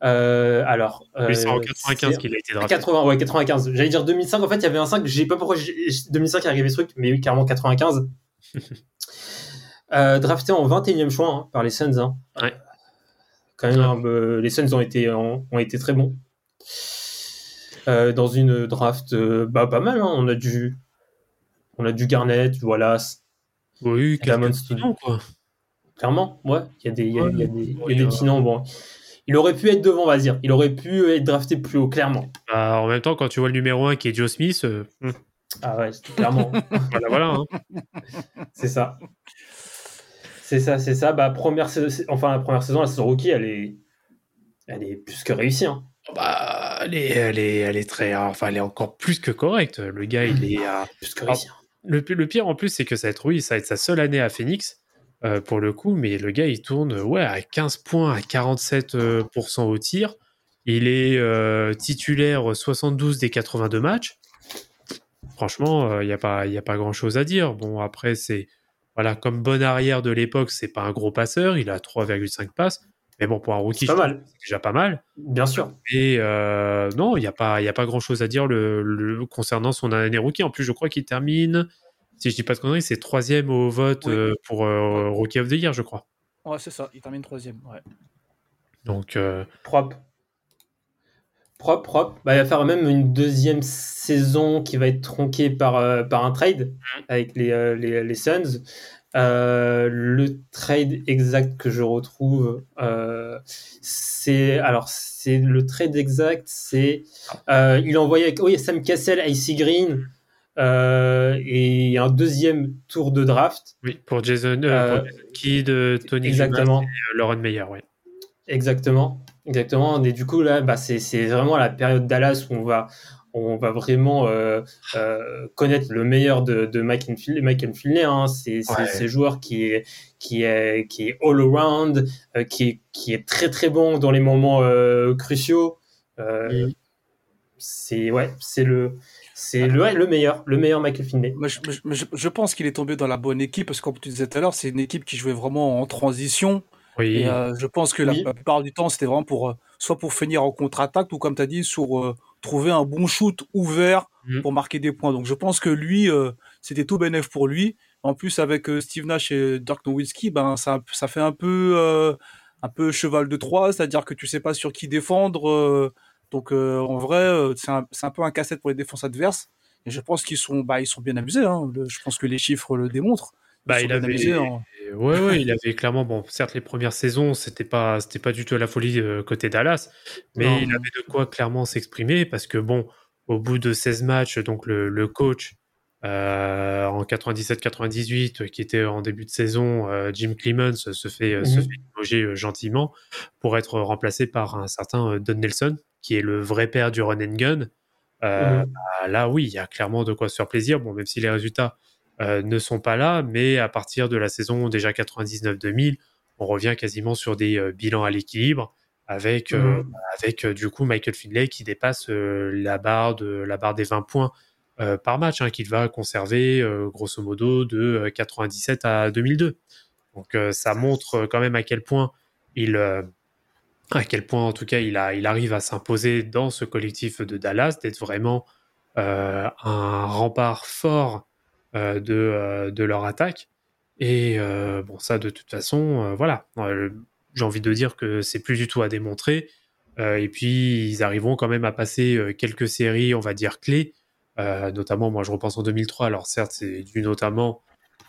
S5: Euh, alors,
S6: c'est en
S5: euh,
S6: 95
S5: c'est-
S6: qu'il a été drafté.
S5: 80, ouais, 95. J'allais dire 2005. En fait, il y avait un 5. Je sais pas pourquoi j'ai- 2005 est arrivé ce truc, mais oui, carrément 95. Euh, drafté en 21e choix hein, par les Suns. Hein.
S6: Ouais.
S5: Quand même, euh, les Suns ont été, ont, ont été très bons. Euh, dans une draft euh, bah, pas mal. hein. On a du, on a du Garnett, du Wallace,
S6: Oui, quoi.
S5: clairement. Ouais, il y a des, il y a, il y a des, il y a
S6: Ouais,
S5: des
S6: ouais.
S5: petits noms. Bon, il aurait pu être devant, on va dire. Il aurait pu être drafté plus haut, clairement.
S6: Bah, en même temps, quand tu vois le numéro 1 qui est Joe Smith, euh, hmm,
S5: Ah ouais, clairement.
S6: voilà, voilà. hein.
S5: C'est ça. C'est ça, c'est ça. Bah, première saison, enfin, la première saison, la saison rookie, elle est, elle est plus que réussie. hein.
S6: Bah, elle est, elle est, elle est très, enfin, elle est encore plus que correcte. Le gars, il est à...
S5: Plus que réussie. hein.
S6: le, le pire en plus, c'est que ça va être, oui, ça va être sa seule année à Phoenix euh, pour le coup, mais le gars, il tourne, euh, ouais, à 15 points, à 47% euh, au tir. Il est euh, titulaire 72 des 82 matchs. Franchement, il n'y a pas, y a pas grand chose à dire. Bon, après, c'est, voilà, comme bon arrière de l'époque, c'est pas un gros passeur. Il a 3,5 passes. Mais bon, pour un rookie,
S5: C'est
S6: déjà pas mal.
S5: Bien sûr.
S6: Et euh, non, il n'y a pas, il y a pas grand chose à dire le, le- concernant son année rookie. En plus, je crois qu'il termine, si je dis pas de conneries, c'est troisième au vote
S7: Oui.
S6: euh, pour euh, Rookie of the Year, je crois.
S7: Ouais, c'est ça. Il termine troisième. Ouais.
S6: Donc, euh,
S5: Propre. Propre, propre. Bah, il va faire même une deuxième saison qui va être tronquée par, euh, par un trade avec les, euh, les, les Suns. Euh, le trade exact que je retrouve, euh, c'est alors c'est le trade exact, c'est euh, il a envoyé avec oui, Sam Cassell, Icy Green et un deuxième tour de draft.
S6: oui, pour Jason, Kidd, euh, Tony
S5: Exactement.
S6: Et, Lauren Meyer, ouais.
S5: Exactement, exactement. Et du coup là, bah, c'est c'est vraiment la période Dallas où on va on va vraiment euh, euh, connaître le meilleur de, de Mike Finley. Mike Finley, hein, c'est
S6: Ouais.
S5: ce joueur qui est qui est qui est all around, euh, qui est qui est très très bon dans les moments euh, cruciaux. C'est ouais, c'est le c'est le ouais, le meilleur, le meilleur Michael Finley.
S7: Moi, je, je- je- je pense qu'il est tombé dans la bonne équipe parce que, comme tu disais tout à l'heure, c'est une équipe qui jouait vraiment en transition.
S6: Oui.
S7: Et euh, je pense que la,
S5: Oui.
S7: la plupart du temps, c'était vraiment pour euh, soit pour finir en contre-attaque ou, comme tu as dit, sur euh, trouver un bon shoot ouvert
S6: Mhm.
S7: pour marquer des points. Donc, je pense que lui, euh, c'était tout bénéf pour lui. En plus, avec euh, Steve Nash et Dirk Nowitzki, ben, ça, ça fait un peu, euh, un peu cheval de Troie, c'est-à-dire que tu sais pas sur qui défendre. donc, en vrai, c'est un, un peu un casse-tête pour les défenses adverses. Et je pense qu'ils sont, bah, ils sont bien amusés. Hein. Le- je pense que les chiffres le démontrent.
S6: Bah, il avait,
S7: hein.
S6: ouais, ouais, il avait clairement, bon, certes, les premières saisons, c'était pas, c'était pas du tout la folie euh, côté Dallas, mais
S5: Non.
S6: il avait de quoi clairement s'exprimer parce que bon, au bout de 16 matchs, donc le, le coach euh, en 97-98, qui était en début de saison, euh, Jim Clemens, se fait, se
S5: Mhm.
S6: fait limoger euh, gentiment pour être remplacé par un certain Don Nelson, qui est le vrai père du run and gun.
S5: Mhm.
S6: bah, là, oui, il y a clairement de quoi se faire plaisir. Bon, même si les résultats euh, ne sont pas là, mais à partir de la saison déjà 99-2000, on revient quasiment sur des euh, bilans à l'équilibre avec, euh,
S5: Mhm.
S6: avec du coup Michael Finlay qui dépasse la, barre de, la barre des 20 points euh, par match, hein, qu'il va conserver euh, grosso modo de euh, 97 à 2002. Donc euh, ça montre quand même à quel point il, euh, à quel point en tout cas il, a, il arrive à s'imposer dans ce collectif de Dallas, d'être vraiment euh, un rempart fort de, euh, de leur attaque. Et euh, bon, ça de toute façon, euh, voilà, Euh, j'ai envie de dire que c'est plus du tout à démontrer. Euh, et puis ils arriveront quand même à passer euh, quelques séries, on va dire clés. Euh, notamment, moi je repense en 2003. Alors certes, c'est dû notamment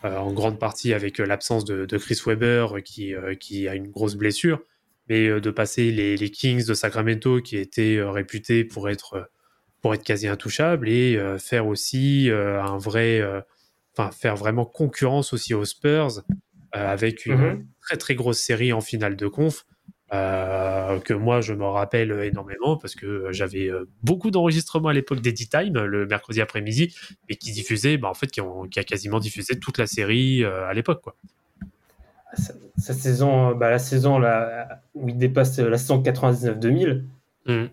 S6: euh, en grande partie avec euh, l'absence de, de Chris Webber euh, qui, euh, qui a une grosse blessure, mais euh, de passer les, les Kings de Sacramento qui étaient euh, réputés pour être, euh, pour être quasi intouchables et euh, faire aussi euh, un vrai, euh, enfin faire vraiment concurrence aussi aux Spurs euh, avec une
S5: Mhm.
S6: très très grosse série en finale de conf. euh, que moi je me rappelle énormément parce que j'avais euh, beaucoup d'enregistrements à l'époque d'Edit Time le mercredi après-midi et qui diffusait bah, en fait qui, ont- qui a quasiment diffusé toute la série euh, à l'époque quoi.
S5: Sa, sa saison, bah, la saison là, où il dépasse la saison 99-2000,
S6: Mm.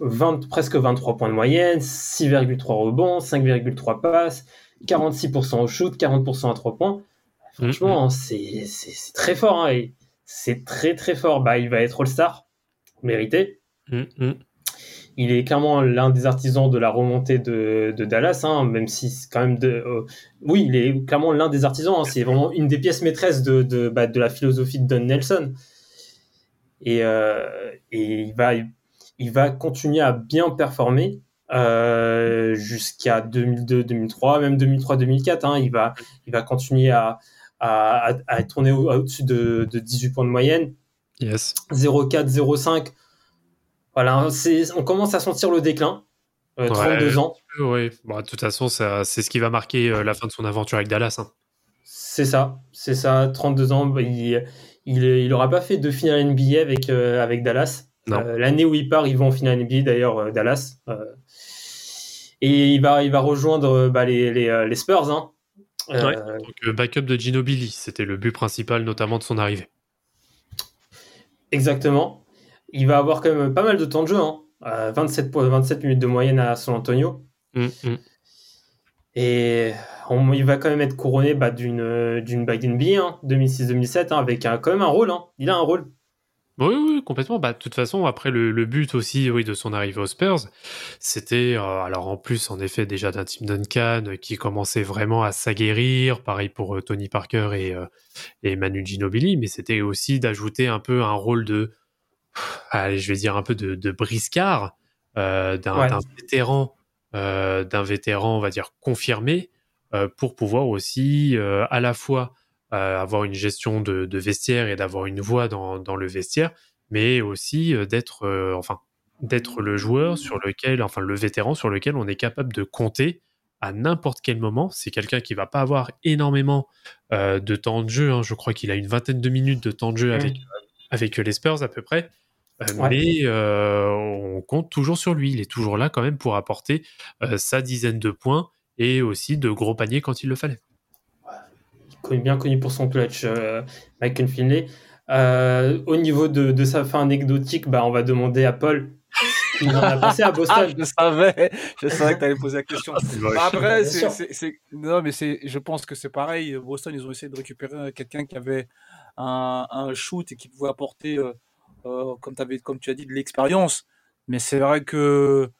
S5: 20 presque 23 points de moyenne, 6,3 rebonds, 5,3 passes, 46% au shoot, 40% à 3 points. Franchement, c'est c'est- c'est très fort. hein, et c'est très très fort. Bah, il va être All-Star, mérité.
S6: Mm, mm.
S5: Il est clairement l'un des artisans de la remontée de, de Dallas, hein, même si c'est quand même de. euh, oui, il est clairement l'un des artisans. hein, c'est vraiment une des pièces maîtresses de, de, bah, de la philosophie de Don Nelson. Et, euh, et il, va, il va continuer à bien performer euh, jusqu'à 2002-2003, même 2003-2004. Hein, il, va, il va continuer à, à, à, tourner au- au-dessus de, de 18 points de moyenne.
S6: Yes.
S5: 0,4, 0,5. Voilà, c'est- on commence à sentir le déclin. Euh, 32 ans,
S6: Oui, bah, de toute façon, c'est ce qui va marquer euh, la fin de son aventure avec Dallas. hein.
S5: c'est ça, c'est ça, 32 ans. bah, Il, il, il aura pas fait de finale NBA avec, euh, avec Dallas. Euh, L'année où il part, ils vont en finale NBA d'ailleurs, euh, Dallas. Et il va, il va rejoindre euh, bah, les, les, euh, les Spurs. Hein. Euh,
S6: Ouais. Donc, backup de Ginobili, c'était le but principal, notamment de son arrivée.
S5: Exactement. Il va avoir quand même pas mal de temps de jeu. Hein. Euh, 27, po- 27 minutes de moyenne à San Antonio.
S6: Mm, mm.
S5: Et on- il va quand même être couronné bah, d'une d'une bague NBA hein, 2006-2007 hein, avec un, quand même un rôle. hein. Il a un rôle.
S6: Oui, oui, complètement. Bah, de toute façon, après le, le but aussi, oui, de son arrivée aux Spurs, c'était, euh, alors en plus, en effet, déjà d'un Tim Duncan euh, qui commençait vraiment à s'aguerrir, pareil pour euh, Tony Parker et, euh, et Manu Ginobili, mais c'était aussi d'ajouter un peu un rôle de, allez, je vais dire un peu de, de briscard, d'un
S5: Ouais.
S6: vétéran, d'un vétéran, on va dire, confirmé, pour pouvoir aussi à la fois avoir une gestion de, de vestiaire et d'avoir une voix dans, dans le vestiaire, mais aussi euh, d'être euh, enfin d'être le joueur sur lequel, enfin le vétéran sur lequel on est capable de compter à n'importe quel moment. C'est quelqu'un qui va pas avoir énormément euh, de temps de jeu. hein. Je crois qu'il a une vingtaine de minutes de temps de jeu avec avec les Spurs à peu près. Euh,
S5: Ouais.
S6: Mais euh, on compte toujours sur lui. Il est toujours là quand même pour apporter euh, sa dizaine de points et aussi de gros paniers quand il le fallait.
S5: Connu- bien connu pour son clutch, euh, Michael Finlay. Euh, au niveau de, de sa fin anecdotique, bah, on va demander à Paul qu'il en a pensé à
S7: Ah,
S5: Boston.
S7: je savais, je savais que tu allais poser la question. Après,
S5: Bien
S7: c'est, non, mais c'est, je pense que c'est pareil. Boston, ils ont essayé de récupérer quelqu'un qui avait un, un shoot et qui pouvait apporter, euh, euh, comme, t'avais, comme tu as dit, de l'expérience. Mais c'est vrai que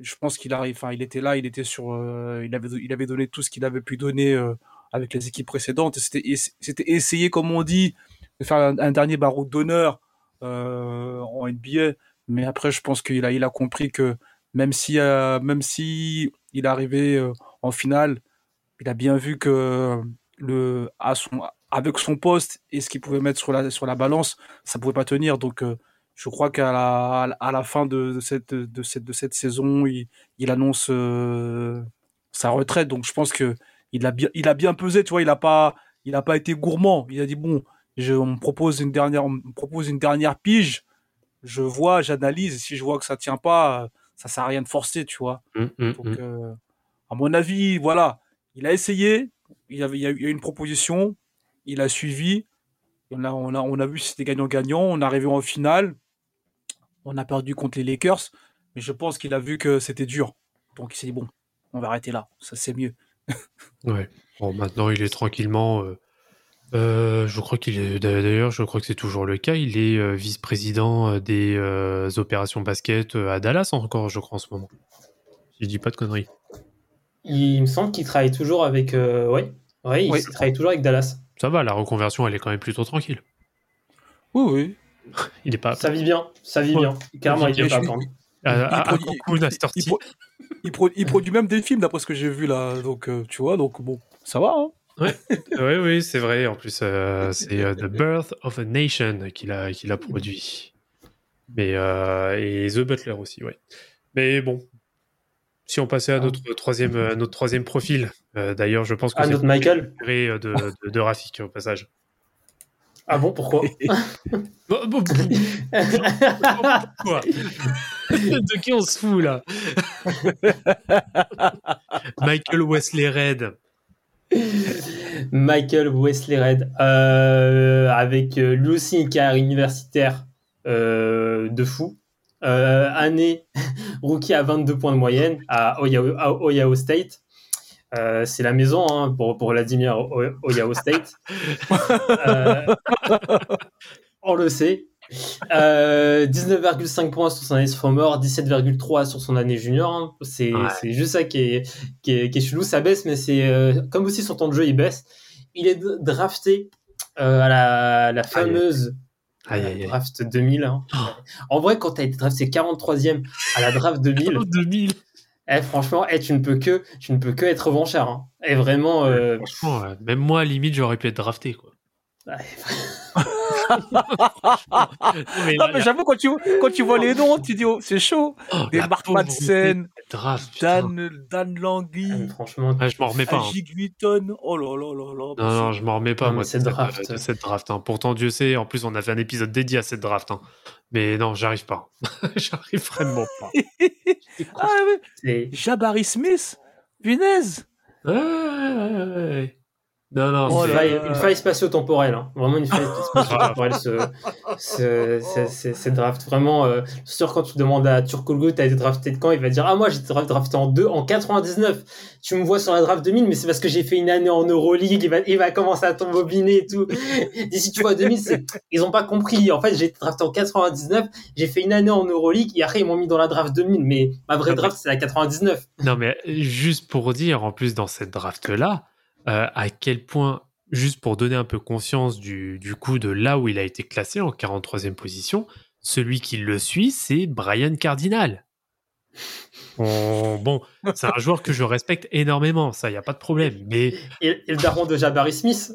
S7: je pense qu'il arrive, enfin, il était là, il était sur, euh, il avait, il avait donné tout ce qu'il avait pu donner euh, avec les équipes précédentes. C'était, c'était essayer, comme on dit, de faire un, dernier barreau d'honneur euh, en NBA. Mais après, je pense qu'il a, il a compris que même si, euh, même si il est arrivé euh, en finale, il a bien vu que le, à son, avec son poste et ce qu'il pouvait mettre sur la, sur la balance, ça pouvait pas tenir. Donc, euh, je crois qu'à la, à la fin de cette, de cette, de cette saison, il, il annonce euh, sa retraite. Donc, je pense que il a bien, il a bien pesé. Tu vois, il a pas, il a pas été gourmand. Il a dit bon, je, on me propose une dernière, on me propose une dernière pige. Je vois, j'analyse. Et si je vois que ça tient pas, ça sert à rien de forcer, tu vois.
S6: Hum,
S7: Donc,
S6: hum.
S7: euh, à mon avis, voilà, il a essayé. Il y avait, il y a eu une proposition. Il a suivi. On a, on a, on a vu si c'était gagnant-gagnant. On est arrivé en finale. On a perdu contre les Lakers. Mais je pense qu'il a vu que c'était dur. Donc il s'est dit, bon, on va arrêter là. Ça, c'est mieux.
S6: Ouais. Bon, maintenant, il est tranquillement. euh, euh, je crois qu'il est. D'ailleurs, je crois que c'est toujours le cas. Il est euh, vice-président des euh, opérations basket à Dallas encore, je crois, en ce moment. Si je dis pas de conneries.
S5: Il me semble qu'il travaille toujours avec. euh, ouais, ouais, il
S7: Oui.
S5: travaille toujours avec Dallas.
S6: Ça va, la reconversion, elle est quand même plutôt tranquille.
S7: Oui, oui.
S6: Il est pas.
S5: Ça vit bien, ça vit bien. Carrément, il est
S7: bien.
S5: pas à
S6: à, à-
S7: il
S6: à
S7: produit-
S6: Cancun, à
S7: Il, pro- produit même des films, d'après ce que j'ai vu là. Donc, euh, tu vois, donc bon, ça va. Hein
S6: Oui, oui, c'est vrai. En plus, euh, c'est euh, The Birth of a Nation qu'il a, qu'il a produit. Mais, euh, et The Butler aussi, ouais. Mais bon, si on passait à
S5: Ah.
S6: notre troisième, notre troisième profil, euh, d'ailleurs, je pense que
S5: Ah,
S6: c'est
S5: Michael
S6: préféré de, de, de Rafik au passage.
S5: Ah bon, pourquoi
S6: Bon, bon, Quoi De qui on se fout là? Michael Wesley Red.
S5: Michael Wesley Red, euh, avec euh, lui aussi une carrière universitaire euh, de fou. Euh, année rookie à 22 points de moyenne à Ohio, à Ohio State. Euh, c'est la maison hein, pour, pour Vladimir Ohio State. Euh, on le sait. Euh, 19,5 points sur son année sophomore, 17,3 sur son année junior. hein. C'est
S6: Ouais.
S5: juste ça qui est, qui est, qui est chelou. Ça baisse, mais c'est euh, comme aussi son temps de jeu, il baisse. Il est drafté euh, à la, la fameuse
S6: Aïe,
S5: euh,
S6: aïe, aïe.
S5: draft 2000. hein. En vrai, quand tu as été drafté 43e à la draft 2000,
S6: 2000.
S5: Eh, franchement, eh, tu, ne peux que, tu ne peux que être revanchard. Hein. Et vraiment, euh,
S6: Franchement, même moi, à limite, j'aurais pu être drafté. Quoi.
S5: ouais,
S6: Non, mais
S7: Non,
S6: là,
S7: mais j'avoue, quand tu, quand tu vois les noms, tu dis, oh, c'est chaud.
S6: oh,
S7: Des
S6: pauvreté
S7: Madsen,
S6: de draft, putain.
S7: Dan, Dan Langley,
S5: euh, franchement,
S6: Ah, je m'en remets pas. hein.
S7: Ajik Vuitton. Oh là là là là.
S6: Non, non, je m'en remets pas,
S5: Non,
S6: moi,
S5: mais cette
S6: cette
S5: draft.
S6: de cette draft. hein. Pourtant, Dieu sait, en plus, on a fait un épisode dédié à cette draft. hein. Mais non, j'arrive pas. j'arrive vraiment pas.
S7: Ah ouais,
S5: c'est
S7: Jabari Smith. Punaise.
S6: Ouais, ouais, ouais, ouais. Non, non,
S7: Oh
S5: une, faille, une faille spatio-temporelle. hein. Vraiment une faille spatio-temporelle, ce, ce, ce- ce- cette draft. Vraiment, euh, c'est sûr, quand tu demandes à Turkoglu, t'as été drafté de quand Il va dire Ah, moi, j'ai été drafté en, deux, en 99. Tu me vois sur la draft 2000, mais c'est parce que j'ai fait une année en Euroleague. Il va, il va commencer à t'embobiner et tout. D'ici, tu vois 2000, c'est- ils ont pas compris. En fait, j'ai été drafté en 99. J'ai fait une année en Euroleague. Et après, ils m'ont mis dans la draft 2000. Mais ma vraie draft, c'est la 99.
S6: Non, mais juste pour dire, en plus, dans cette draft-là, euh, à quel point, juste pour donner un peu conscience du, du coup de là où il a été classé en 43e position, celui qui le suit, c'est Brian Cardinal. On- bon, c'est un joueur que je respecte énormément, ça, il n'y a pas de problème. Mais
S5: Et, et le daron de Jabari Smith.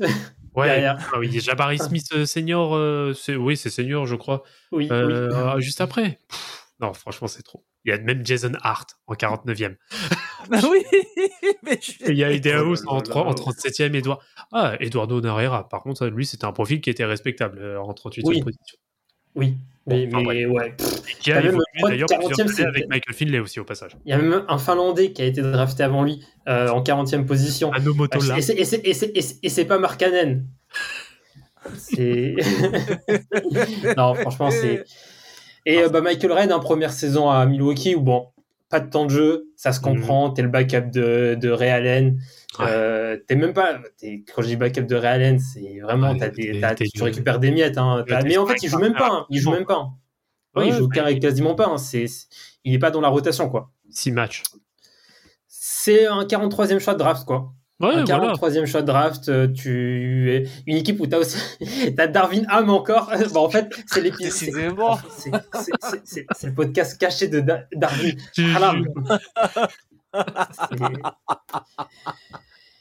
S6: ouais, ah oui, Jabari Smith euh, senior, euh, oui, c'est senior, je crois.
S5: oui,
S6: Euh,
S5: oui.
S6: ah, Juste après. Pff, non, franchement, c'est trop. Il y a même Jason Hart en 49e.
S7: Bah oui, mais je-
S6: il y a Ideaus
S5: Oh
S6: en, en 37e, Edouard. Ah, Eduardo Narera. Par contre, lui, c'était un profil qui était respectable euh, en 38e
S5: Oui.
S6: position.
S5: Oui, mais,
S6: Enfin,
S5: mais ouais.
S6: Et qui a
S5: même
S6: évolué
S5: le
S6: d'ailleurs
S5: 40e,
S6: plusieurs années
S5: c'est-
S6: avec Michael Finlay aussi au passage.
S5: Il y a même un Finlandais qui a été drafté avant lui euh, en 40e position.
S6: Motola.
S5: C'est- et c'est pas Markkanen. C'est. non, franchement, c'est. Et euh, bah, Michael Red, en première saison à Milwaukee, où bon, pas de temps de jeu, ça se comprend, t'es le backup de, de Ray Allen.
S6: Ouais.
S5: Euh, t'es même pas. t'es- quand je dis backup de Ray Allen, c'est vraiment.
S6: Ouais,
S5: des, tu récupères des miettes. Hein, mais en fait, il joue même pas. hein, il joue même pas. hein. Ouais, il joue quasiment pas. hein, c'est- il est pas dans la rotation, quoi.
S6: 6 matchs.
S5: C'est un 43e choix de draft, quoi.
S6: Ouais,
S5: un
S6: voilà.
S5: 43e choix de draft, euh, tu une équipe où t'as aussi t'as Darwin Ham encore. Bon, en fait, c'est l'épisode. c'est- le podcast caché de Da- Darwin
S6: Tu-
S5: Ham. C'est-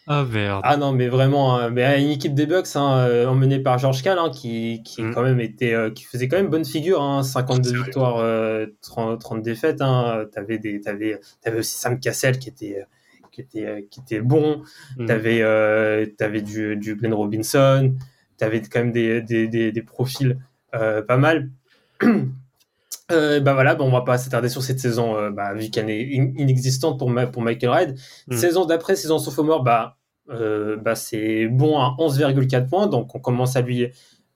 S6: Ah merde.
S5: Ah non, mais vraiment, hein, mais une équipe des Bucks hein, euh, emmenée par George Cal, hein, qui, qui
S6: Mm.
S5: quand même était, euh, qui faisait quand même bonne figure, hein, 52
S6: Sérieux.
S5: victoires, euh, 30, 30 défaites. Hein, t'avais des, t'avais, t'avais aussi Sam Cassell qui était, euh, qui était, euh, qui était bon.
S6: Mm.
S5: T'avais, euh, t'avais du, du Glenn Robinson. T'avais quand même des, des, des, des profils euh, pas mal. Euh, bah voilà, on va pas s'attarder sur cette saison, euh, bah, vu qu'elle est in- inexistante pour, Ma- pour Michael Hyde.
S6: Mm.
S5: Saison d'après, saison sophomore, bah, euh, bah c'est bon à 11,4 points, donc on commence à lui,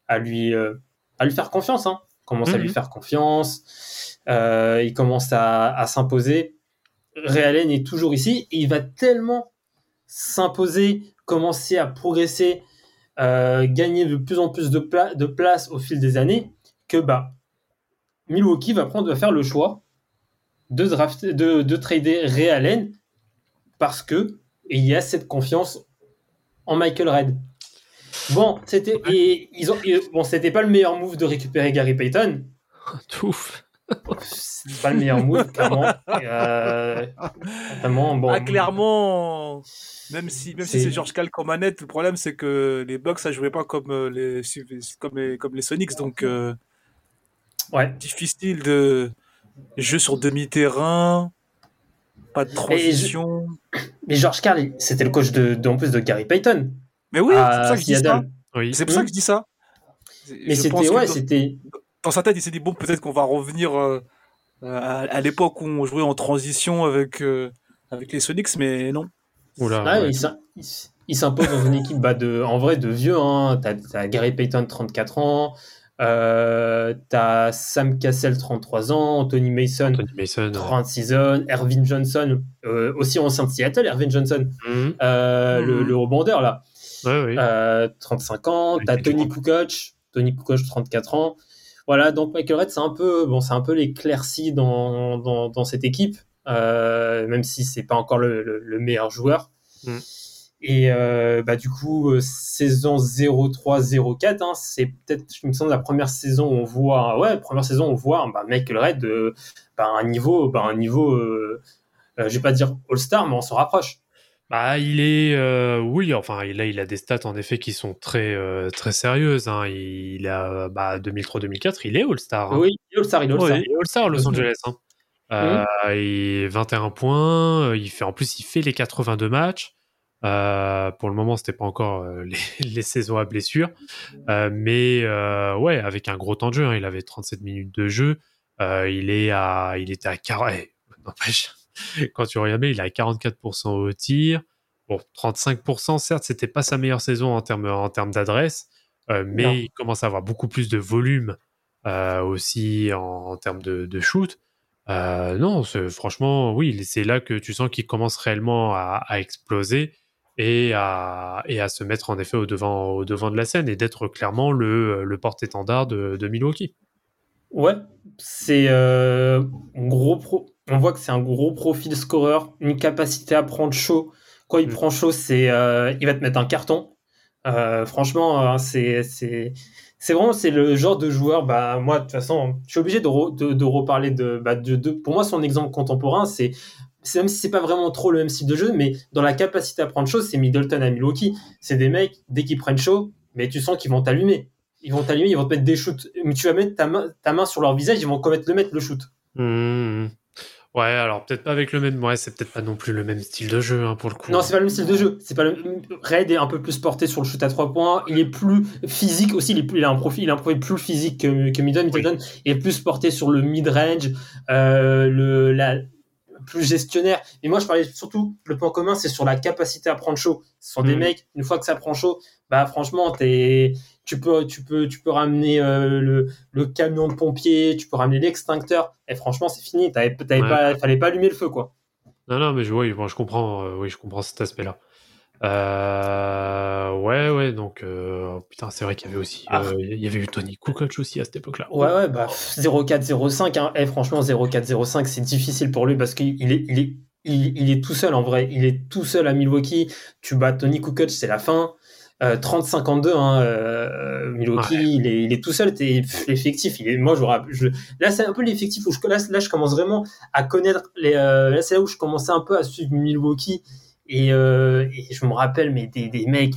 S5: à lui, à lui faire confiance. Hein. On commence à
S6: Mhm.
S5: lui faire confiance. Il commence à, à s'imposer. Ray Allen est toujours ici et il va tellement s'imposer, commencer à progresser, euh, gagner de plus en plus de, pla- de place au fil des années que bah Milwaukee va prendre va faire le choix de draft de, de trader Ray Allen parce que il y a cette confiance en Michael Red. Bon, c'était et ils ont et, bon, c'était pas le meilleur move de récupérer Gary Payton. C'est pas le meilleur move clairement. Euh, vraiment bon.
S7: Ah, clairement, même si, même si
S5: C'est-
S7: George Cal comme manette, le problème c'est que les Bucks ça jouait pas comme euh, les, comme les, comme les Sonics, donc euh,
S5: Ouais.
S7: difficile de jeu sur demi-terrain, pas de transition.
S5: Mais George Carl, c'était le coach de, de- en plus de Gary Payton.
S7: Mais oui, c'est pour ça que je dis ça.
S6: Oui.
S7: C'est pour ça que je dis ça.
S5: Mais
S7: Je
S5: c'était ouais, c'était
S7: dans sa tête, il s'est dit bon, peut-être qu'on va revenir euh, à, à l'époque où on jouait en transition avec euh, avec les Sonics, mais non.
S6: Oula,
S5: ouais. il s'impose dans une équipe bah, de, en vrai de vieux. Hein. T'as, t'as Gary Payton, 34 ans. Euh, t'as Sam Cassell, 33 ans. Anthony Mason,
S6: Anthony Mason. ouais.
S5: 36 ans. Ervin Johnson, euh, aussi ancien de Seattle. Ervin Johnson,
S6: Mhm.
S5: euh, le,
S7: Mhm.
S5: le rebondeur, là.
S6: Ouais, oui.
S5: Euh, 35 ans. T'as Tony. Kukoc, Tony Kukoc, 34 ans. Voilà, donc Michael Red, c'est un peu, bon, c'est un peu l'éclaircie dans, dans, dans cette équipe, euh, même si c'est pas encore le, le- le meilleur joueur.
S6: Mm.
S5: Et euh, bah, du coup, euh, saison 0-3-0-4, hein, c'est peut-être, je me semble, la première saison où on voit, ouais, première saison où on voit bah, Michael Red euh, bah, un niveau, bah, un niveau, je vais pas dire All-Star, mais on s'en rapproche.
S6: Bah, il est, euh, oui, enfin, là, il a des stats en effet qui sont très, euh, très sérieuses. Hein. Il a, bah, 2003-2004, il est All-Star. hein.
S5: Oui, il est All-Star, il est All-Star.
S6: il est All-Star à Los
S5: Mhm.
S6: Angeles. Hein. Euh, il 21 points. Il fait, en plus, il fait les 82 matchs. Euh, pour le moment, c'était pas encore euh, les, les saisons à blessure, Euh, mais euh, ouais, avec un gros temps de jeu. hein. Il avait 37 minutes de jeu. Euh, il est à, il était à 40. eh, n'empêche, quand tu regardes, il à 44% au tir. Bon, 35%, certes, c'était pas sa meilleure saison en termes en termes d'adresse, euh, mais
S5: Non.
S6: il commence à avoir beaucoup plus de volume euh, aussi en, en termes de, de shoot. Euh, non, franchement, oui, c'est là que tu sens qu'il commence réellement à, à exploser et à, et à se mettre en effet au devant, au devant de la scène et d'être clairement le, le porte-étendard de, de Milwaukee.
S5: Ouais, c'est un gros pro. On voit que c'est un gros profil scoreur, une capacité à prendre chaud. Quand il
S6: Mm.
S5: prend chaud, c'est euh, il va te mettre un carton. Euh, franchement, hein, c'est c'est c'est vraiment c'est le genre de joueur. Bah moi de toute façon, je suis obligé de re- de, de reparler de, bah, de de. Pour moi, son exemple contemporain, c'est c'est même si c'est pas vraiment trop le même style de jeu, mais dans la capacité à prendre chaud, c'est Middleton à Milwaukee. C'est des mecs dès qu'ils prennent chaud, mais tu sens qu'ils vont t'allumer. Ils vont t'allumer, ils vont te mettre des shoots. Mais tu vas mettre ta main, ta main sur leur visage, ils vont commettre le mettre le shoot.
S6: Mmh. Ouais, alors peut-être pas avec le même. Ouais, c'est peut-être pas non plus le même style de jeu hein, pour le coup.
S5: Non, c'est pas le même style de jeu. C'est pas le... Red est un peu plus porté sur le shoot à 3 points. Il est plus physique aussi. Il, est plus... il a un profil, il a un profil plus physique que, que Middleton. Middleton est plus porté sur le mid-range, euh, le la plus gestionnaire. Et moi, je parlais surtout le point commun, c'est sur la capacité à prendre chaud. Ce sont des
S6: Mhm.
S5: mecs. Une fois que ça prend chaud, bah franchement, t'es tu peux, tu peux, tu peux ramener euh, le, le camion de pompier, tu peux ramener l'extincteur. Et franchement, c'est fini. T'avais, t'avais
S6: Ouais.
S5: pas, fallait pas allumer le feu, quoi.
S6: Non, non, mais je, oui, bon, je comprends. euh, oui, je comprends cet aspect-là. Euh, ouais, ouais. Donc, euh, putain, c'est vrai qu'il y avait aussi.
S5: Ah.
S6: euh, il y avait eu Tony Kukoc aussi à cette époque-là.
S5: Ouais, ouais, bah 0-4-0-5. Hein. Eh, franchement, 0-4-0-5, c'est difficile pour lui parce qu'il est, il est, il, il est tout seul en vrai. Il est tout seul à Milwaukee. Tu bats Tony Kukoc, c'est la fin. Euh, 30-52, hein, euh, Milwaukee,
S6: Ouais.
S5: il, est, il est tout seul. Pff, l'effectif, il est, moi, je, je là, c'est un peu l'effectif où je, là, là, je commence vraiment à connaître les, euh, là, c'est là où je commençais un peu à suivre Milwaukee et, euh, et je me rappelle, mais des, des mecs,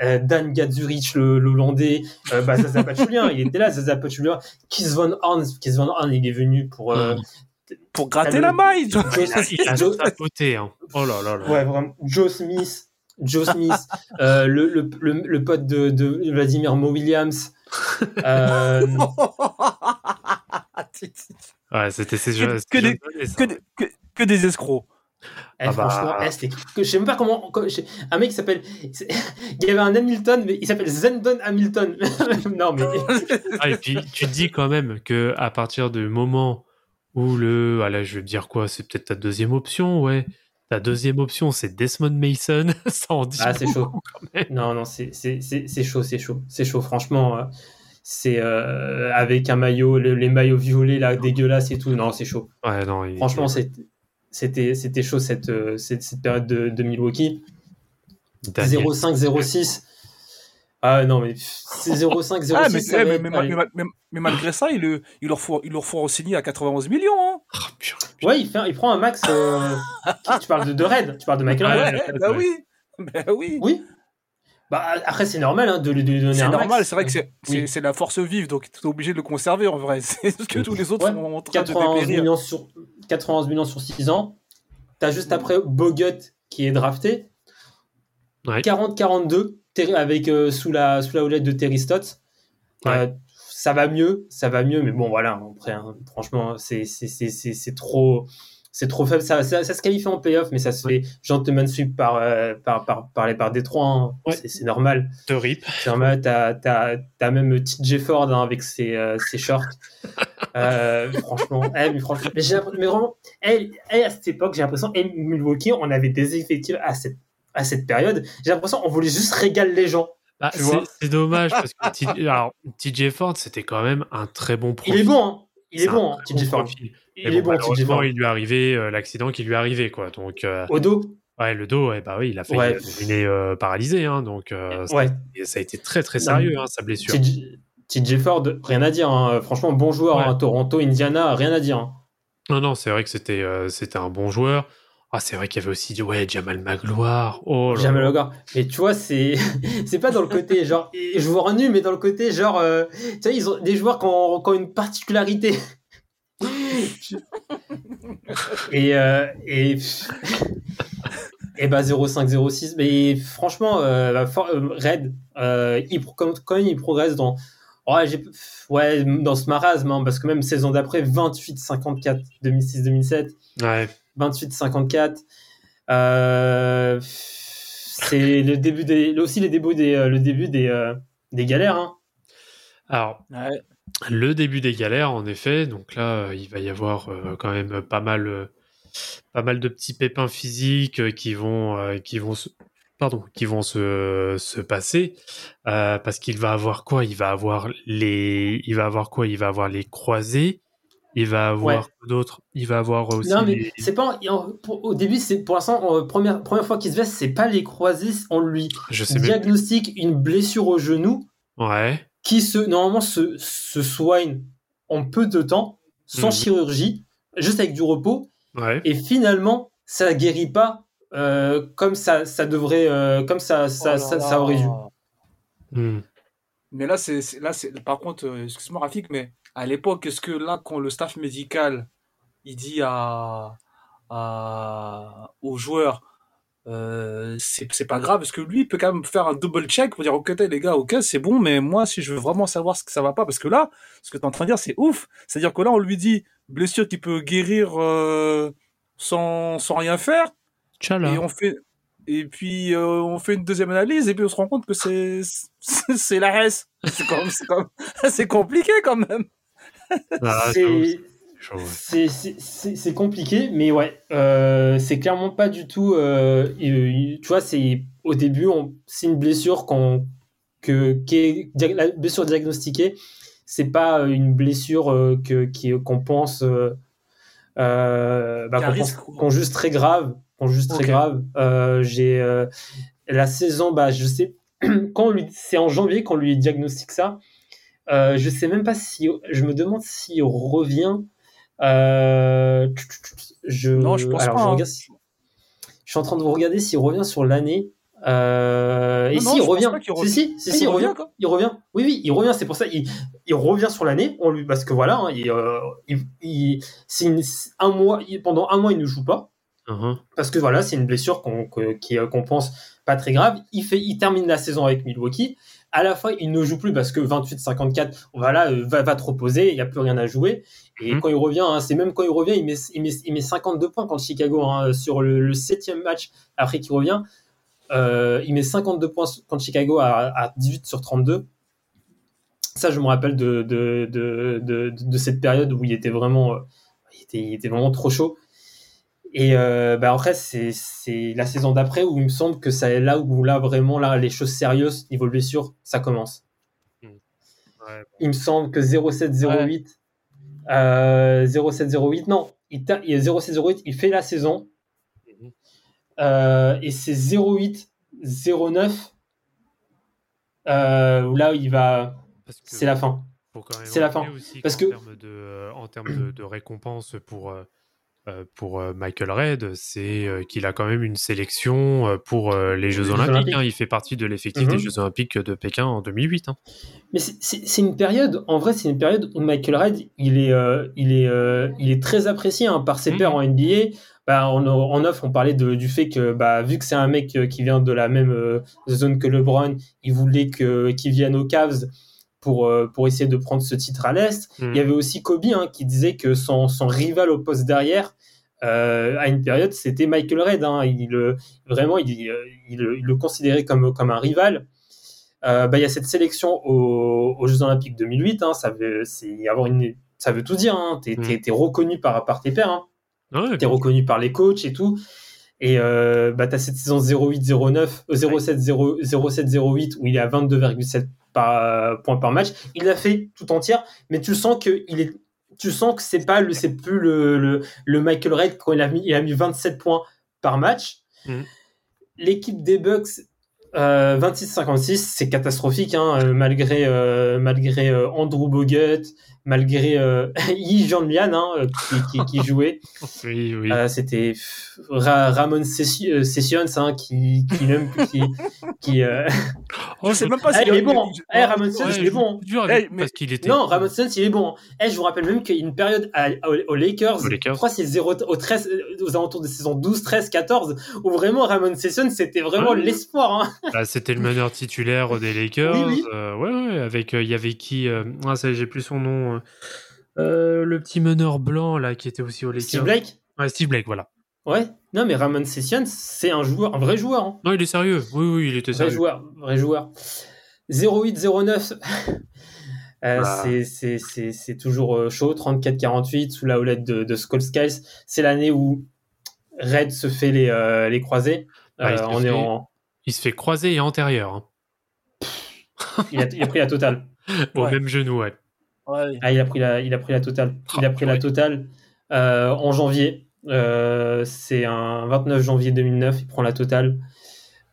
S5: Dan Gadzurich, le, le Hollandais, euh, bah, Zaza Pachulia, il était là, Zaza Pachulia, Keith Van Horn, Keith Van Horn, il est venu pour,
S7: Pour gratter la
S5: le-
S7: maille.
S6: Il a
S5: Joe-
S6: sapoté, hein. Oh là là là.
S5: Ouais, vraiment. Joe Smith, Joe Smith, euh, le, le, le, le pote de, de Vladimir Mo Williams. Euh,
S6: Ouais, c'était ces
S7: Que-
S6: jeux.
S7: que des- que, des- que, que des escrocs.
S5: eh,
S6: Ah bah.
S5: franchement, eh, c'était que- je sais même pas comment. un mec qui s'appelle. Il y avait un Hamilton, mais il s'appelle Zendon Hamilton. non, mais.
S6: Ah, et puis, tu te dis quand même que à partir du moment où le. Ah là, je vais dire quoi C'est peut-être ta deuxième option, ouais. Ta deuxième option, c'est Desmond Mason. ça en dit
S5: Ah, c'est chaud.
S6: beaucoup, quand même.
S5: Non, non, c'est chaud, c'est chaud. C'est chaud, franchement. euh, c'est euh, avec un maillot, le- les maillots violets là, dégueulasses et tout. Non, c'est chaud.
S6: Ouais, non, il-
S5: Franchement, c'était chaud cette, euh, cette, cette période de, de Milwaukee.
S6: Daniel.
S5: 05-06. Ah non, mais c'est 05-06.
S7: Ah, mais,
S5: ça
S7: eh, mais, mais, mais, mais- mais malgré ça, il, le- il leur faut, il leur faut signer à 91 millions. Hein.
S6: Ah.
S5: Ouais, il, fait, il prend un max. euh, qui- tu parles de, de Red, tu parles de Michael
S6: Ouais,
S5: Red.
S6: ouais,
S7: bah oui. Bah oui.
S5: Oui. Bah, après, c'est normal hein, de lui de donner
S7: C'est
S5: un max.
S7: normal, c'est vrai que c'est c'est-
S5: Oui.
S7: c'est la force vive, donc tu es obligé de le conserver en vrai. C'est ce que tous les autres
S5: Ouais,
S7: sont en train de
S5: 91
S7: dépérir.
S5: millions, sur, 91 millions sur 6 ans. T'as juste après Bogut qui est drafté.
S6: Ouais.
S5: 40-42 Terry- avec euh, sous la sous la houlette de Terry.
S6: Ouais.
S5: Euh, ça va mieux, ça va mieux, mais bon voilà. Après, hein, franchement, c'est c'est trop c'est trop faible. Ça, ça, ça se qualifie en playoff, mais ça se fait gentleman sweep par euh, par par par les par Détroit. hein.
S6: Ouais.
S5: C'est normal.
S6: De rip.
S5: C'est normal, t'as, même TJ Ford hein, avec ses, euh, ses shorts. Euh, franchement, eh, mais franchement, mais, mais vraiment, eh, eh, à cette époque, j'ai l'impression, eh, Milwaukee, on avait des effectifs à cette, à cette période. J'ai l'impression qu'on voulait juste régaler les gens.
S6: Bah, c'est dommage parce que alors, TJ Ford, c'était quand même un très bon profil.
S5: Il est bon, hein. Il est bon, hein, TJ
S6: bon
S5: Ford. Il est
S6: bon,
S5: TJ Ford.
S6: il lui est arrivé euh, l'accident qui lui est arrivé, quoi. Donc, euh,
S5: Au dos,
S6: ouais, le dos, ouais, bah oui, il a failli
S5: Ouais.
S6: devenir euh, paralysé, hein, donc euh,
S5: ouais.
S6: ça, ça a été très très sérieux, hein, sa blessure.
S5: TJ, Ford, rien à dire. hein. Franchement, bon joueur. Hein. Toronto, Indiana, rien à dire.
S6: Non, non, c'est vrai que c'était c'était un bon joueur. Ah, c'est vrai qu'il y avait aussi ouais, Jamal Magloire. Oh
S5: le gars. Mais tu vois, c'est c'est pas dans le côté genre joueur nu, mais dans le côté genre euh, tu sais, ils ont des joueurs qui ont, qui ont une particularité. et euh, et et bah 0506 mais franchement euh, bah, for- euh, Red euh, il pro- quand, quand même il progresse dans ouais, j'ai ouais dans ce marasme hein, parce que même saison d'après 28 54 2006 2007
S6: Ouais.
S5: 28-54. Euh, c'est le début des, aussi les débuts des, euh, le début des, euh, des galères. Hein.
S6: Alors,
S7: Ouais.
S6: le début des galères, en effet. Donc là, il va y avoir euh, quand même pas mal, euh, pas mal de petits pépins physiques qui vont, euh, qui vont se, pardon, qui vont se, se passer. Euh, parce qu'il va avoir quoi? Il va avoir les, il va avoir quoi? Il va avoir les croisés. Il va avoir
S5: Ouais.
S6: d'autres. Il va avoir aussi.
S5: Non mais
S6: les-
S5: c'est pas pour- au début c'est pour l'instant première première fois qu'il se veste c'est pas les croisés on lui
S6: Je sais même.
S5: diagnostique une blessure au genou
S6: Ouais.
S5: qui se normalement se, se soigne en peu de temps sans
S6: Mhm.
S5: chirurgie juste avec du repos
S6: Ouais.
S5: et finalement ça guérit pas euh, comme ça ça devrait euh, comme ça ça,
S7: Oh là
S5: ça,
S7: là.
S5: ça aurait dû
S6: Hmm.
S7: Mais là, c'est là, c'est par contre, euh, excuse-moi Rafik, mais à l'époque, est-ce que là, quand le staff médical il dit à, à aux joueurs euh, c'est pas grave parce que lui il peut quand même faire un double check pour dire ok les gars ok c'est bon mais moi si je veux vraiment savoir ce que ça va pas parce que là ce que tu es en train de dire c'est ouf. C'est à dire que là on lui dit blessure qui peut guérir euh, sans sans rien faire.
S6: Tchala.
S7: et on fait et puis euh, on fait une deuxième analyse et puis on se rend compte que c'est c'est la c'est quand même- c'est compliqué quand même
S6: Ah,
S5: C'est- compliqué, mais ouais, euh, c'est clairement pas du tout. euh, euh, tu vois, c'est au début, c'est une blessure qu'on que qui est la blessure diagnostiquée. C'est pas euh, une blessure euh, que qui- qu'on pense euh, bah, qu'on qu'on juge très grave, qu'on juge très
S7: Ok.
S5: grave. Euh, J'ai euh, la saison, bah je sais quand c'est en janvier qu'on lui diagnostique ça. Euh, je sais même pas si je me demande s'il revient. Euh, je,
S7: Non, je pense
S5: alors,
S7: pas,
S5: Je,
S7: hein.
S5: regarde si- je suis en train de vous regarder s'il revient sur l'année. Euh, et
S7: Non, non,
S5: si, il revient.
S7: pas qu'il
S5: Si,
S7: revient.
S5: si, si,
S7: Ah,
S5: si,
S7: il
S5: il
S7: revient, quoi
S5: Il revient. Oui, oui, il revient. C'est pour ça. Il, il revient sur l'année. On lui, parce que voilà, hein, il, euh, il, il- une- un mois. il- pendant un mois, il ne joue pas
S6: Mhm.
S5: parce que voilà, c'est une blessure qu'on pense pas très grave. Il, fait, il termine la saison avec Milwaukee. À la fin, il ne joue plus parce que 28-54, voilà, euh, va, va te reposer, il n'y a plus rien à jouer. Et
S6: Mhm.
S5: quand il revient, hein, c'est même quand il revient, il met, il met, il met 52 points contre Chicago hein, sur le, le septième match après qu'il revient. Euh, il met 52 points contre Chicago à, à 18 sur 32. Ça, je me rappelle de, de, de, de, de cette période où il était vraiment, euh, il était, il était vraiment trop chaud. Et euh, bah après, c'est c'est la saison d'après où il me semble que c'est là où là vraiment là les choses sérieuses niveau blessure, ça commence.
S6: Ouais,
S5: Il me semble que 0708, euh, 0708, non, il, il est 0708, il fait la saison.
S6: Mhm.
S5: Euh, et c'est 08 09 euh, où là il va, c'est la fin. c'est la fin.
S6: aussi
S5: Parce
S6: qu'en
S5: que-
S6: termes de, euh, en termes de, de récompense pour, pour euh, Michael Red, c'est euh, qu'il a quand même une sélection euh, pour euh, les Jeux Olympiques.
S5: Olympiques.
S6: hein. Il fait partie de l'effectif
S5: Mhm.
S6: des Jeux Olympiques de Pékin en 2008. hein.
S5: Mais c'est- une période, en vrai, c'est une période où Michael Red, il est, euh, il est, euh, il est très apprécié hein, par ses
S6: Mhm.
S5: pairs en NBA. Bah, en, en off, on parlait de- du fait que, bah, vu que c'est un mec euh, qui vient de la même euh, zone que LeBron, il voulait qu'il vienne aux Cavs pour, euh, pour essayer de prendre ce titre à l'Est.
S6: Mhm.
S5: Il y avait aussi Kobe hein, qui disait que son, son rival au poste derrière, euh, à une période, c'était Michael Red. hein. Il, euh, vraiment, il, il, il le considérait comme, comme un rival. Euh, bah, il y a cette sélection aux, aux Jeux Olympiques 2008. hein. ça, veut, avoir une, ça veut tout dire. Hein. T'es, t'es- t'es reconnu par, par tes pairs. Hein.
S6: Ouais,
S5: T'es reconnu par les coachs et tout. Et euh, bah, tu as cette saison 08-09, euh, 07-0 07-08 où il est à 22,7 par, points par match. Il l'a fait tout entière, mais tu sens que il est, tu sens que c'est pas le, c'est plus le, le, le Michael Red quand il a mis, il a mis 27 points par match.
S6: Mhm.
S5: L'équipe des Bucks, euh, 26-56, c'est catastrophique, hein, euh, malgré, euh, malgré euh, Andrew Bogut, malgré euh, Yi Jean-Lian hein, euh, qui, qui, qui jouait.
S6: oui, oui.
S5: Euh, c'était Ra- Ramon Sessi- Sessions hein, qui qui même qui qui euh...
S6: Oh,
S7: je sais même pas
S5: eh,
S7: si
S5: il est bon.
S7: Ouais,
S5: eh, Ramon Sessions il est bon
S6: dur avec-
S7: Eh, mais-
S6: parce qu'il était.
S5: non Ramon Sessions il est bon je vous rappelle même qu'il y a une période à- aux, aux Lakers,
S6: Aux Lakers.
S5: je crois que c'est 0 au 13 euh, aux alentours de saison 12 13 14 où vraiment Ramon Sessions c'était vraiment
S6: Ouais.
S5: l'espoir hein.
S6: Bah, c'était le meneur titulaire des Lakers.
S5: Oui, oui.
S6: euh, ouais, ouais, avec euh, il y avait qui euh, Ah, ça, j'ai plus son nom. euh, euh, le petit meneur blanc là qui était aussi au Lakers.
S5: Steve Blake?
S6: Ouais, Steve Blake, voilà.
S5: ouais non mais Ramon Sessions c'est un joueur un vrai joueur hein.
S6: Non, il est sérieux. Oui, oui, il était
S5: Vrai
S6: sérieux.
S5: joueur, vrai joueur. 08-09, euh,
S6: Bah.
S5: c'est- toujours euh, chaud. 34-48 sous la houlette de, de Skull Skies. C'est l'année où Red se fait les, euh, les croisés.
S6: Ah,
S5: Euh,
S6: se
S5: on
S6: fait-
S5: est en,
S6: Il se fait croiser et antérieur. hein.
S5: il, a, il a pris la totale.
S6: Au
S7: Ouais.
S6: même genou, ouais.
S7: Ouais.
S5: Ah, il a pris la, il a pris la totale. Il a pris la
S6: Ouais.
S5: totale euh, en janvier. Euh, c'est un 29 janvier 2009. Il prend la totale.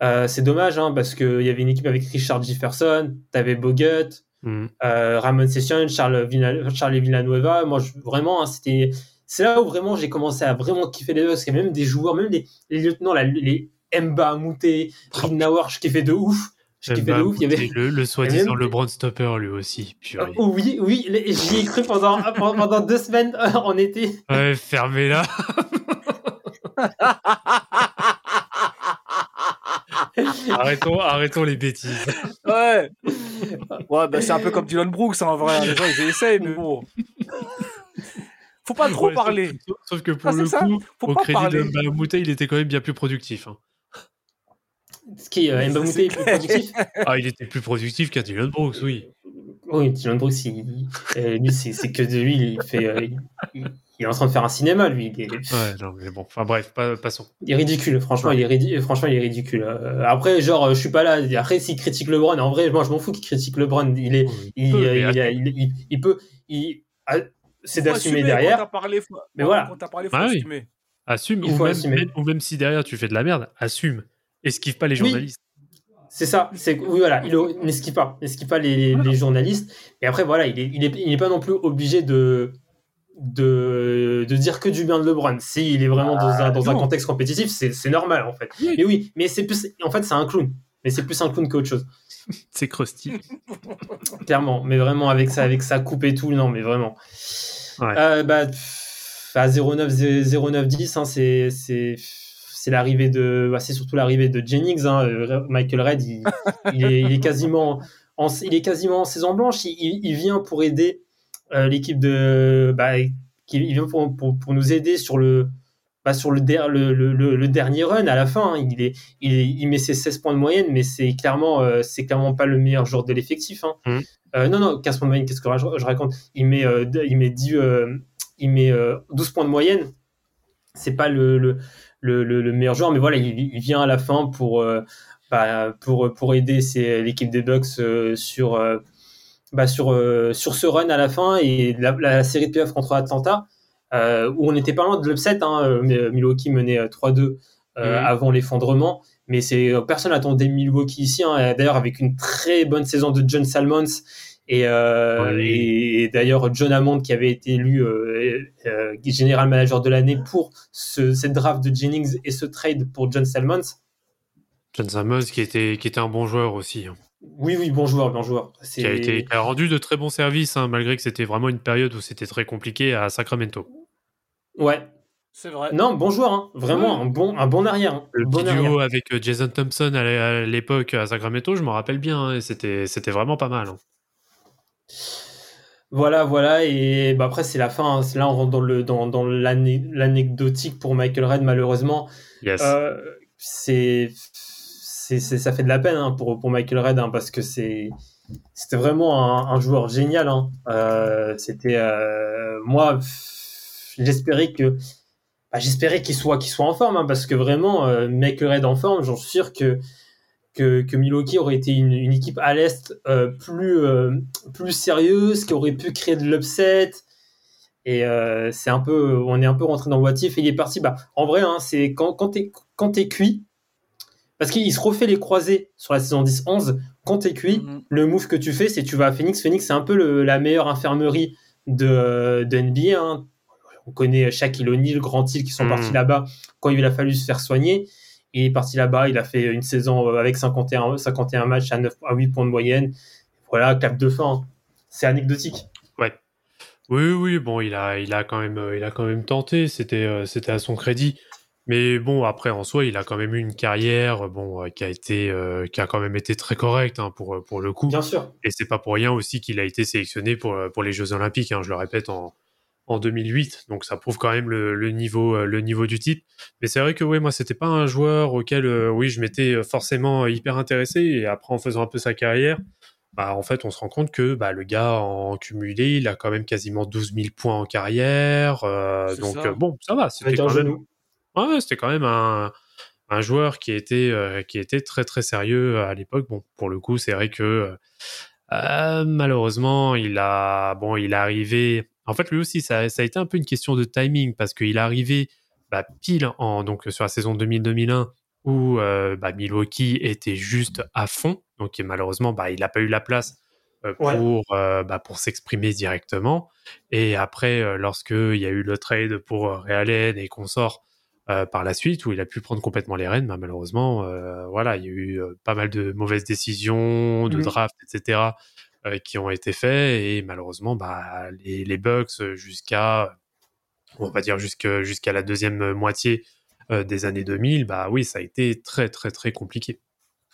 S5: Euh, c'est dommage hein, parce qu'il y avait une équipe avec Richard Jefferson, t'avais Bogut, euh, Ramon Sessions, Charles, Villa- Charles Villanueva. Moi, je- vraiment, hein, c'était. C'est là où vraiment j'ai commencé à vraiment kiffer les Bucks. Parce qu'il y a même des joueurs, même les, les lieutenants, les Mba, Mouté, Ridnauer, je kiffais de ouf. Je kiffais de ouf. Il y avait...
S6: Le, le soi-disant
S5: même-
S6: LeBron Stopper, lui aussi. Purée.
S5: Oh, oui, oui, j'y ai cru pendant, pendant, deux semaines en été.
S6: Ouais, fermez-la. arrêtons, arrêtons les bêtises.
S7: Ouais. Ouais, bah, c'est un peu comme Dylan Brooks, hein, en vrai. Les gens, ils essayent, mais bon. Faut pas trop
S6: Ouais,
S7: parler.
S6: Sauf, sauf que pour
S7: Ah,
S6: le
S7: ça.
S6: coup,
S7: Faut
S6: au
S7: pas
S6: crédit
S7: parler.
S6: de Mbamute, il était quand même bien plus productif. hein.
S5: Ce qui est euh, est plus productif.
S6: Ah, il était plus productif qu'un Dylan Brooks, oui.
S5: Oui, Dylan Brooks, il, euh, lui, c'est c'est que de lui, il fait. euh, il, est en train de faire un cinéma, lui. Il est,
S6: Ouais, non, mais bon, enfin bref, pas- passons.
S5: il est ridicule, franchement, il est ridi- franchement, il est ridicule. Euh, après, genre, je suis pas là. Après, s'il critique LeBron, en vrai, moi, je m'en fous qu'il critique LeBron. Il est, il,
S6: peut,
S5: il, il- c'est d'assumer
S7: assumer,
S5: derrière.
S7: Quand parlé.
S5: Mais voilà.
S7: Quand t'as parlé, faut
S6: Ah oui. Assume, ou même,
S5: assumer.
S6: même- ou même si derrière tu fais de la merde, assume. Esquive pas les
S5: Oui.
S6: journalistes.
S5: C'est ça, c'est oui voilà, il n'esquive pas, n'esquive pas les, les journalistes. Et après voilà, il est, il est, il est pas non plus obligé de, de, de dire que du bien de LeBron. Si il est vraiment dans un, dans un contexte compétitif, c'est c'est normal en fait.
S6: Oui.
S5: Mais oui, mais c'est plus, en fait c'est un clown. Mais c'est plus un clown qu'autre chose,
S6: C'est crusty.
S5: clairement. Mais vraiment avec ça, avec sa coupe et tout, non, mais vraiment.
S6: Ouais.
S5: Euh, bah, à 09 09 10, hein, c'est c'est l'arrivée de, bah, c'est surtout l'arrivée de Jennings. hein. Euh, Michael Red, il, il est, il est quasiment en, il est quasiment en saison blanche. Il, vient pour aider euh, l'équipe de, bah, il vient pour, pour, pour nous aider sur le, bah, sur le, der- le, le, dernier run à la fin. hein. Il est, il, est- il met ses 16 points de moyenne, mais c'est clairement, euh, c'est clairement pas le meilleur joueur de l'effectif. hein. Euh, non, non, 15 points de moyenne, qu'est-ce que je, je raconte? Il met, il met 10, il met euh, 12 points de moyenne. C'est pas le, le, le, le- le meilleur joueur, mais voilà, il, il vient à la fin pour, euh, bah, pour, pour aider l'équipe des Bucks euh, sur, euh, bah, sur, sur ce run à la fin et la, la série de playoffs contre Atlanta, où on n'était pas loin de l'upset. Hein, Milwaukee menait euh, 3-2 euh,
S6: Mhm.
S5: avant l'effondrement. Mais personne n'attendait Milwaukee ici. hein, d'ailleurs, avec une très bonne saison de John Salmons. Et, euh,
S6: Oui.
S5: et, et d'ailleurs, John Hammond, qui avait été élu euh, euh, général manager de l'année pour ce, cette draft de Jennings et ce trade pour John Salmons.
S6: John Sammons qui était, qui était un bon joueur aussi. hein.
S5: Oui, oui, bon joueur, bon joueur. C'est-
S6: Qui a, été, qui a rendu de très bons services, hein, malgré que c'était vraiment une période où c'était très compliqué à Sacramento.
S5: Ouais.
S7: C'est vrai.
S5: Non, bon joueur, hein. vraiment un bon, un bon arrière. hein.
S6: Le
S5: bon arrière.
S6: duo avec euh, Jason Thompson à l'é- à l'époque à Sacramento, je m'en rappelle bien, hein, et c'était c'était vraiment pas mal.
S5: Voilà, voilà, et bah, après c'est la fin. hein. Là, on rentre dans le dans, dans l'anecdotique pour Michael Red, malheureusement.
S6: Yes.
S5: Euh, c'est c'est c'est- ça fait de la peine hein, pour pour Michael Red hein, parce que c'est c'était vraiment un, un joueur génial. Euh, c'était euh, moi, j'espérais que bah, j'espérais qu'il soit qu'il soit en forme parce que vraiment Michael Red en forme, j'en suis sûr que que, que Milwaukee aurait été une, une équipe à l'est euh, plus euh, plus sérieuse, qui aurait pu créer de l'upset. Et euh, c'est un peu, on est un peu rentré dans le what if et il est parti. Bah, en vrai, hein, c'est quand quand t'es quand t'es cuit, parce qu'il se refait les croisés sur la saison 10-11. Quand t'es cuit,
S7: Mhm.
S5: le move que tu fais, c'est tu vas à Phoenix. Phoenix, c'est un peu le- la meilleure infirmerie de, de NBA. hein. On connaît Shaquille O'Neal, Grant Hill qui sont
S6: Mhm.
S5: partis là-bas quand il a fallu se faire soigner. Il est parti là-bas, il a fait une saison euh, avec 51, 51 matchs à, 9, à 8 points de moyenne. Voilà, clap de fin. hein. C'est anecdotique.
S6: Oui, oui, bon, il a, il a quand même, euh, il a quand même tenté. C'était, euh, c'était à son crédit. Mais bon, après, en soi, il a quand même eu une carrière, euh, bon, euh, qui a été, euh, qui a quand même été très correcte hein, pour, euh, pour le coup.
S5: Bien sûr.
S6: Et c'est pas pour rien aussi qu'il a été sélectionné pour, euh, pour les Jeux Olympiques. hein, je le répète en, en 2008. Donc ça prouve quand même le, le niveau, euh, le niveau du type. Mais c'est vrai que oui, moi, c'était pas un joueur auquel, euh, oui, je m'étais euh, forcément hyper intéressé. Et après, en faisant un peu sa carrière, bah, en fait, on se rend compte que bah, le gars, en cumulé, il a quand même quasiment 12 000 points en carrière. euh, donc
S7: ça.
S6: euh, bon, ça va. C'était quand même, ouais, c'était quand même un, un joueur qui était, euh, qui était très très sérieux à l'époque. Bon, pour le coup, c'est vrai que euh, malheureusement, il a, bon, il est arrivé. En fait, lui aussi, ça, ça a été un peu une question de timing parce qu'il est arrivé bah, pile en donc sur la saison 2000-2001 où euh, bah, Milwaukee était juste à fond. Donc et malheureusement, bah, il n'a pas eu la place euh, pour euh, bah, pour s'exprimer directement. Et après, euh, lorsque il y a eu le trade pour Ray Allen et qu'on sort, euh, par la suite où il a pu prendre complètement les rênes. Malheureusement, voilà, il y a eu pas mal de mauvaises décisions, de
S5: Mhm.
S6: draft, etc. euh, qui ont été faits et malheureusement, bah, les, les Bucks euh, jusqu'à, on va dire jusqu'à la deuxième moitié euh, des années 2000, bah oui, ça a été très très très compliqué.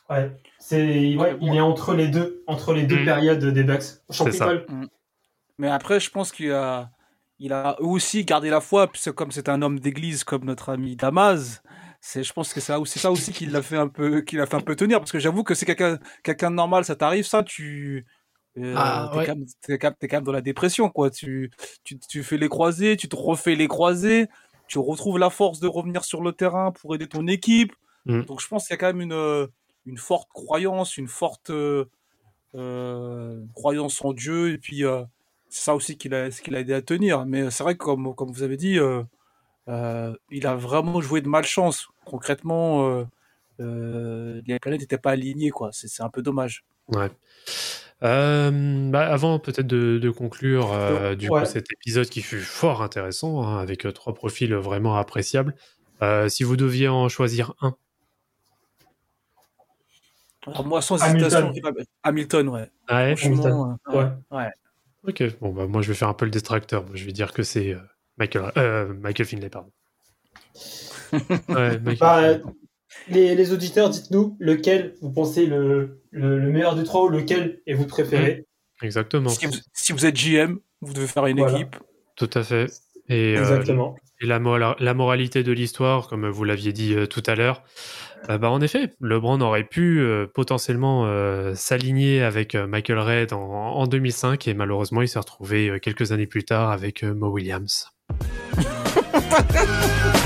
S5: Ouais. C'est, ouais, il est entre les deux, entre les deux
S6: Mhm.
S5: périodes des Bucks.
S6: C'est ça.
S5: Jean-Paul
S7: Mais après, je pense qu'il a, il a aussi gardé la foi, puisque comme c'est un homme d'église comme notre ami Damas, c'est, je pense que c'est ça aussi, ça aussi qui l'a fait un peu, qui l'a fait un peu tenir, parce que j'avoue que c'est quelqu'un, quelqu'un de normal, ça t'arrive, ça, tu, euh,
S6: Ah,
S7: t'es,
S6: ouais.
S7: quand quand quand même dans la dépression, quoi. Tu, tu, tu fais les croisés, tu te refais les croisés, tu retrouves la force de revenir sur le terrain pour aider ton équipe.
S6: Mm.
S7: Donc je pense qu'il y a quand même une, euh, une forte croyance, une forte euh, euh, croyance en Dieu, et puis euh, c'est ça aussi qui l'a, l'a aidé à tenir. Mais c'est vrai que comme, comme vous avez dit, il a vraiment joué de malchance. Concrètement, les planètes n'étaient pas alignées, quoi. C'est, c'est un peu dommage.
S6: Ouais. Euh, bah, avant peut-être de, de conclure euh, du
S5: Ouais.
S6: coup cet épisode qui fut fort intéressant hein, avec euh, trois profils vraiment appréciables. euh, si vous deviez en choisir un,
S7: Alors moi, sans
S5: Hamilton.
S7: hésitation, je dirais- Hamilton, ouais.
S6: ouais,
S7: Franchement, euh,
S5: Ouais.
S7: ouais.
S6: ok. Bon bah moi je vais faire un peu le distracteur. Moi, je vais dire que c'est euh, Michael, euh, Michael Finlay pardon. ouais, Michael
S5: Bah,
S6: Finlay.
S5: Les, les auditeurs, dites-nous lequel vous pensez le, le, le meilleur des trois ou lequel est votre préféré.
S6: Exactement.
S7: Si vous, si vous êtes GM, vous devez faire une
S5: Voilà.
S7: équipe.
S6: Tout à fait. Et, euh,
S5: Exactement.
S6: Et la, mora- la moralité de l'histoire, comme vous l'aviez dit euh, tout à l'heure, euh, bah, en effet, LeBron aurait pu euh, potentiellement euh, s'aligner avec euh, Michael Red en, en 2005 et malheureusement il s'est retrouvé euh, quelques années plus tard avec euh, Mo Williams.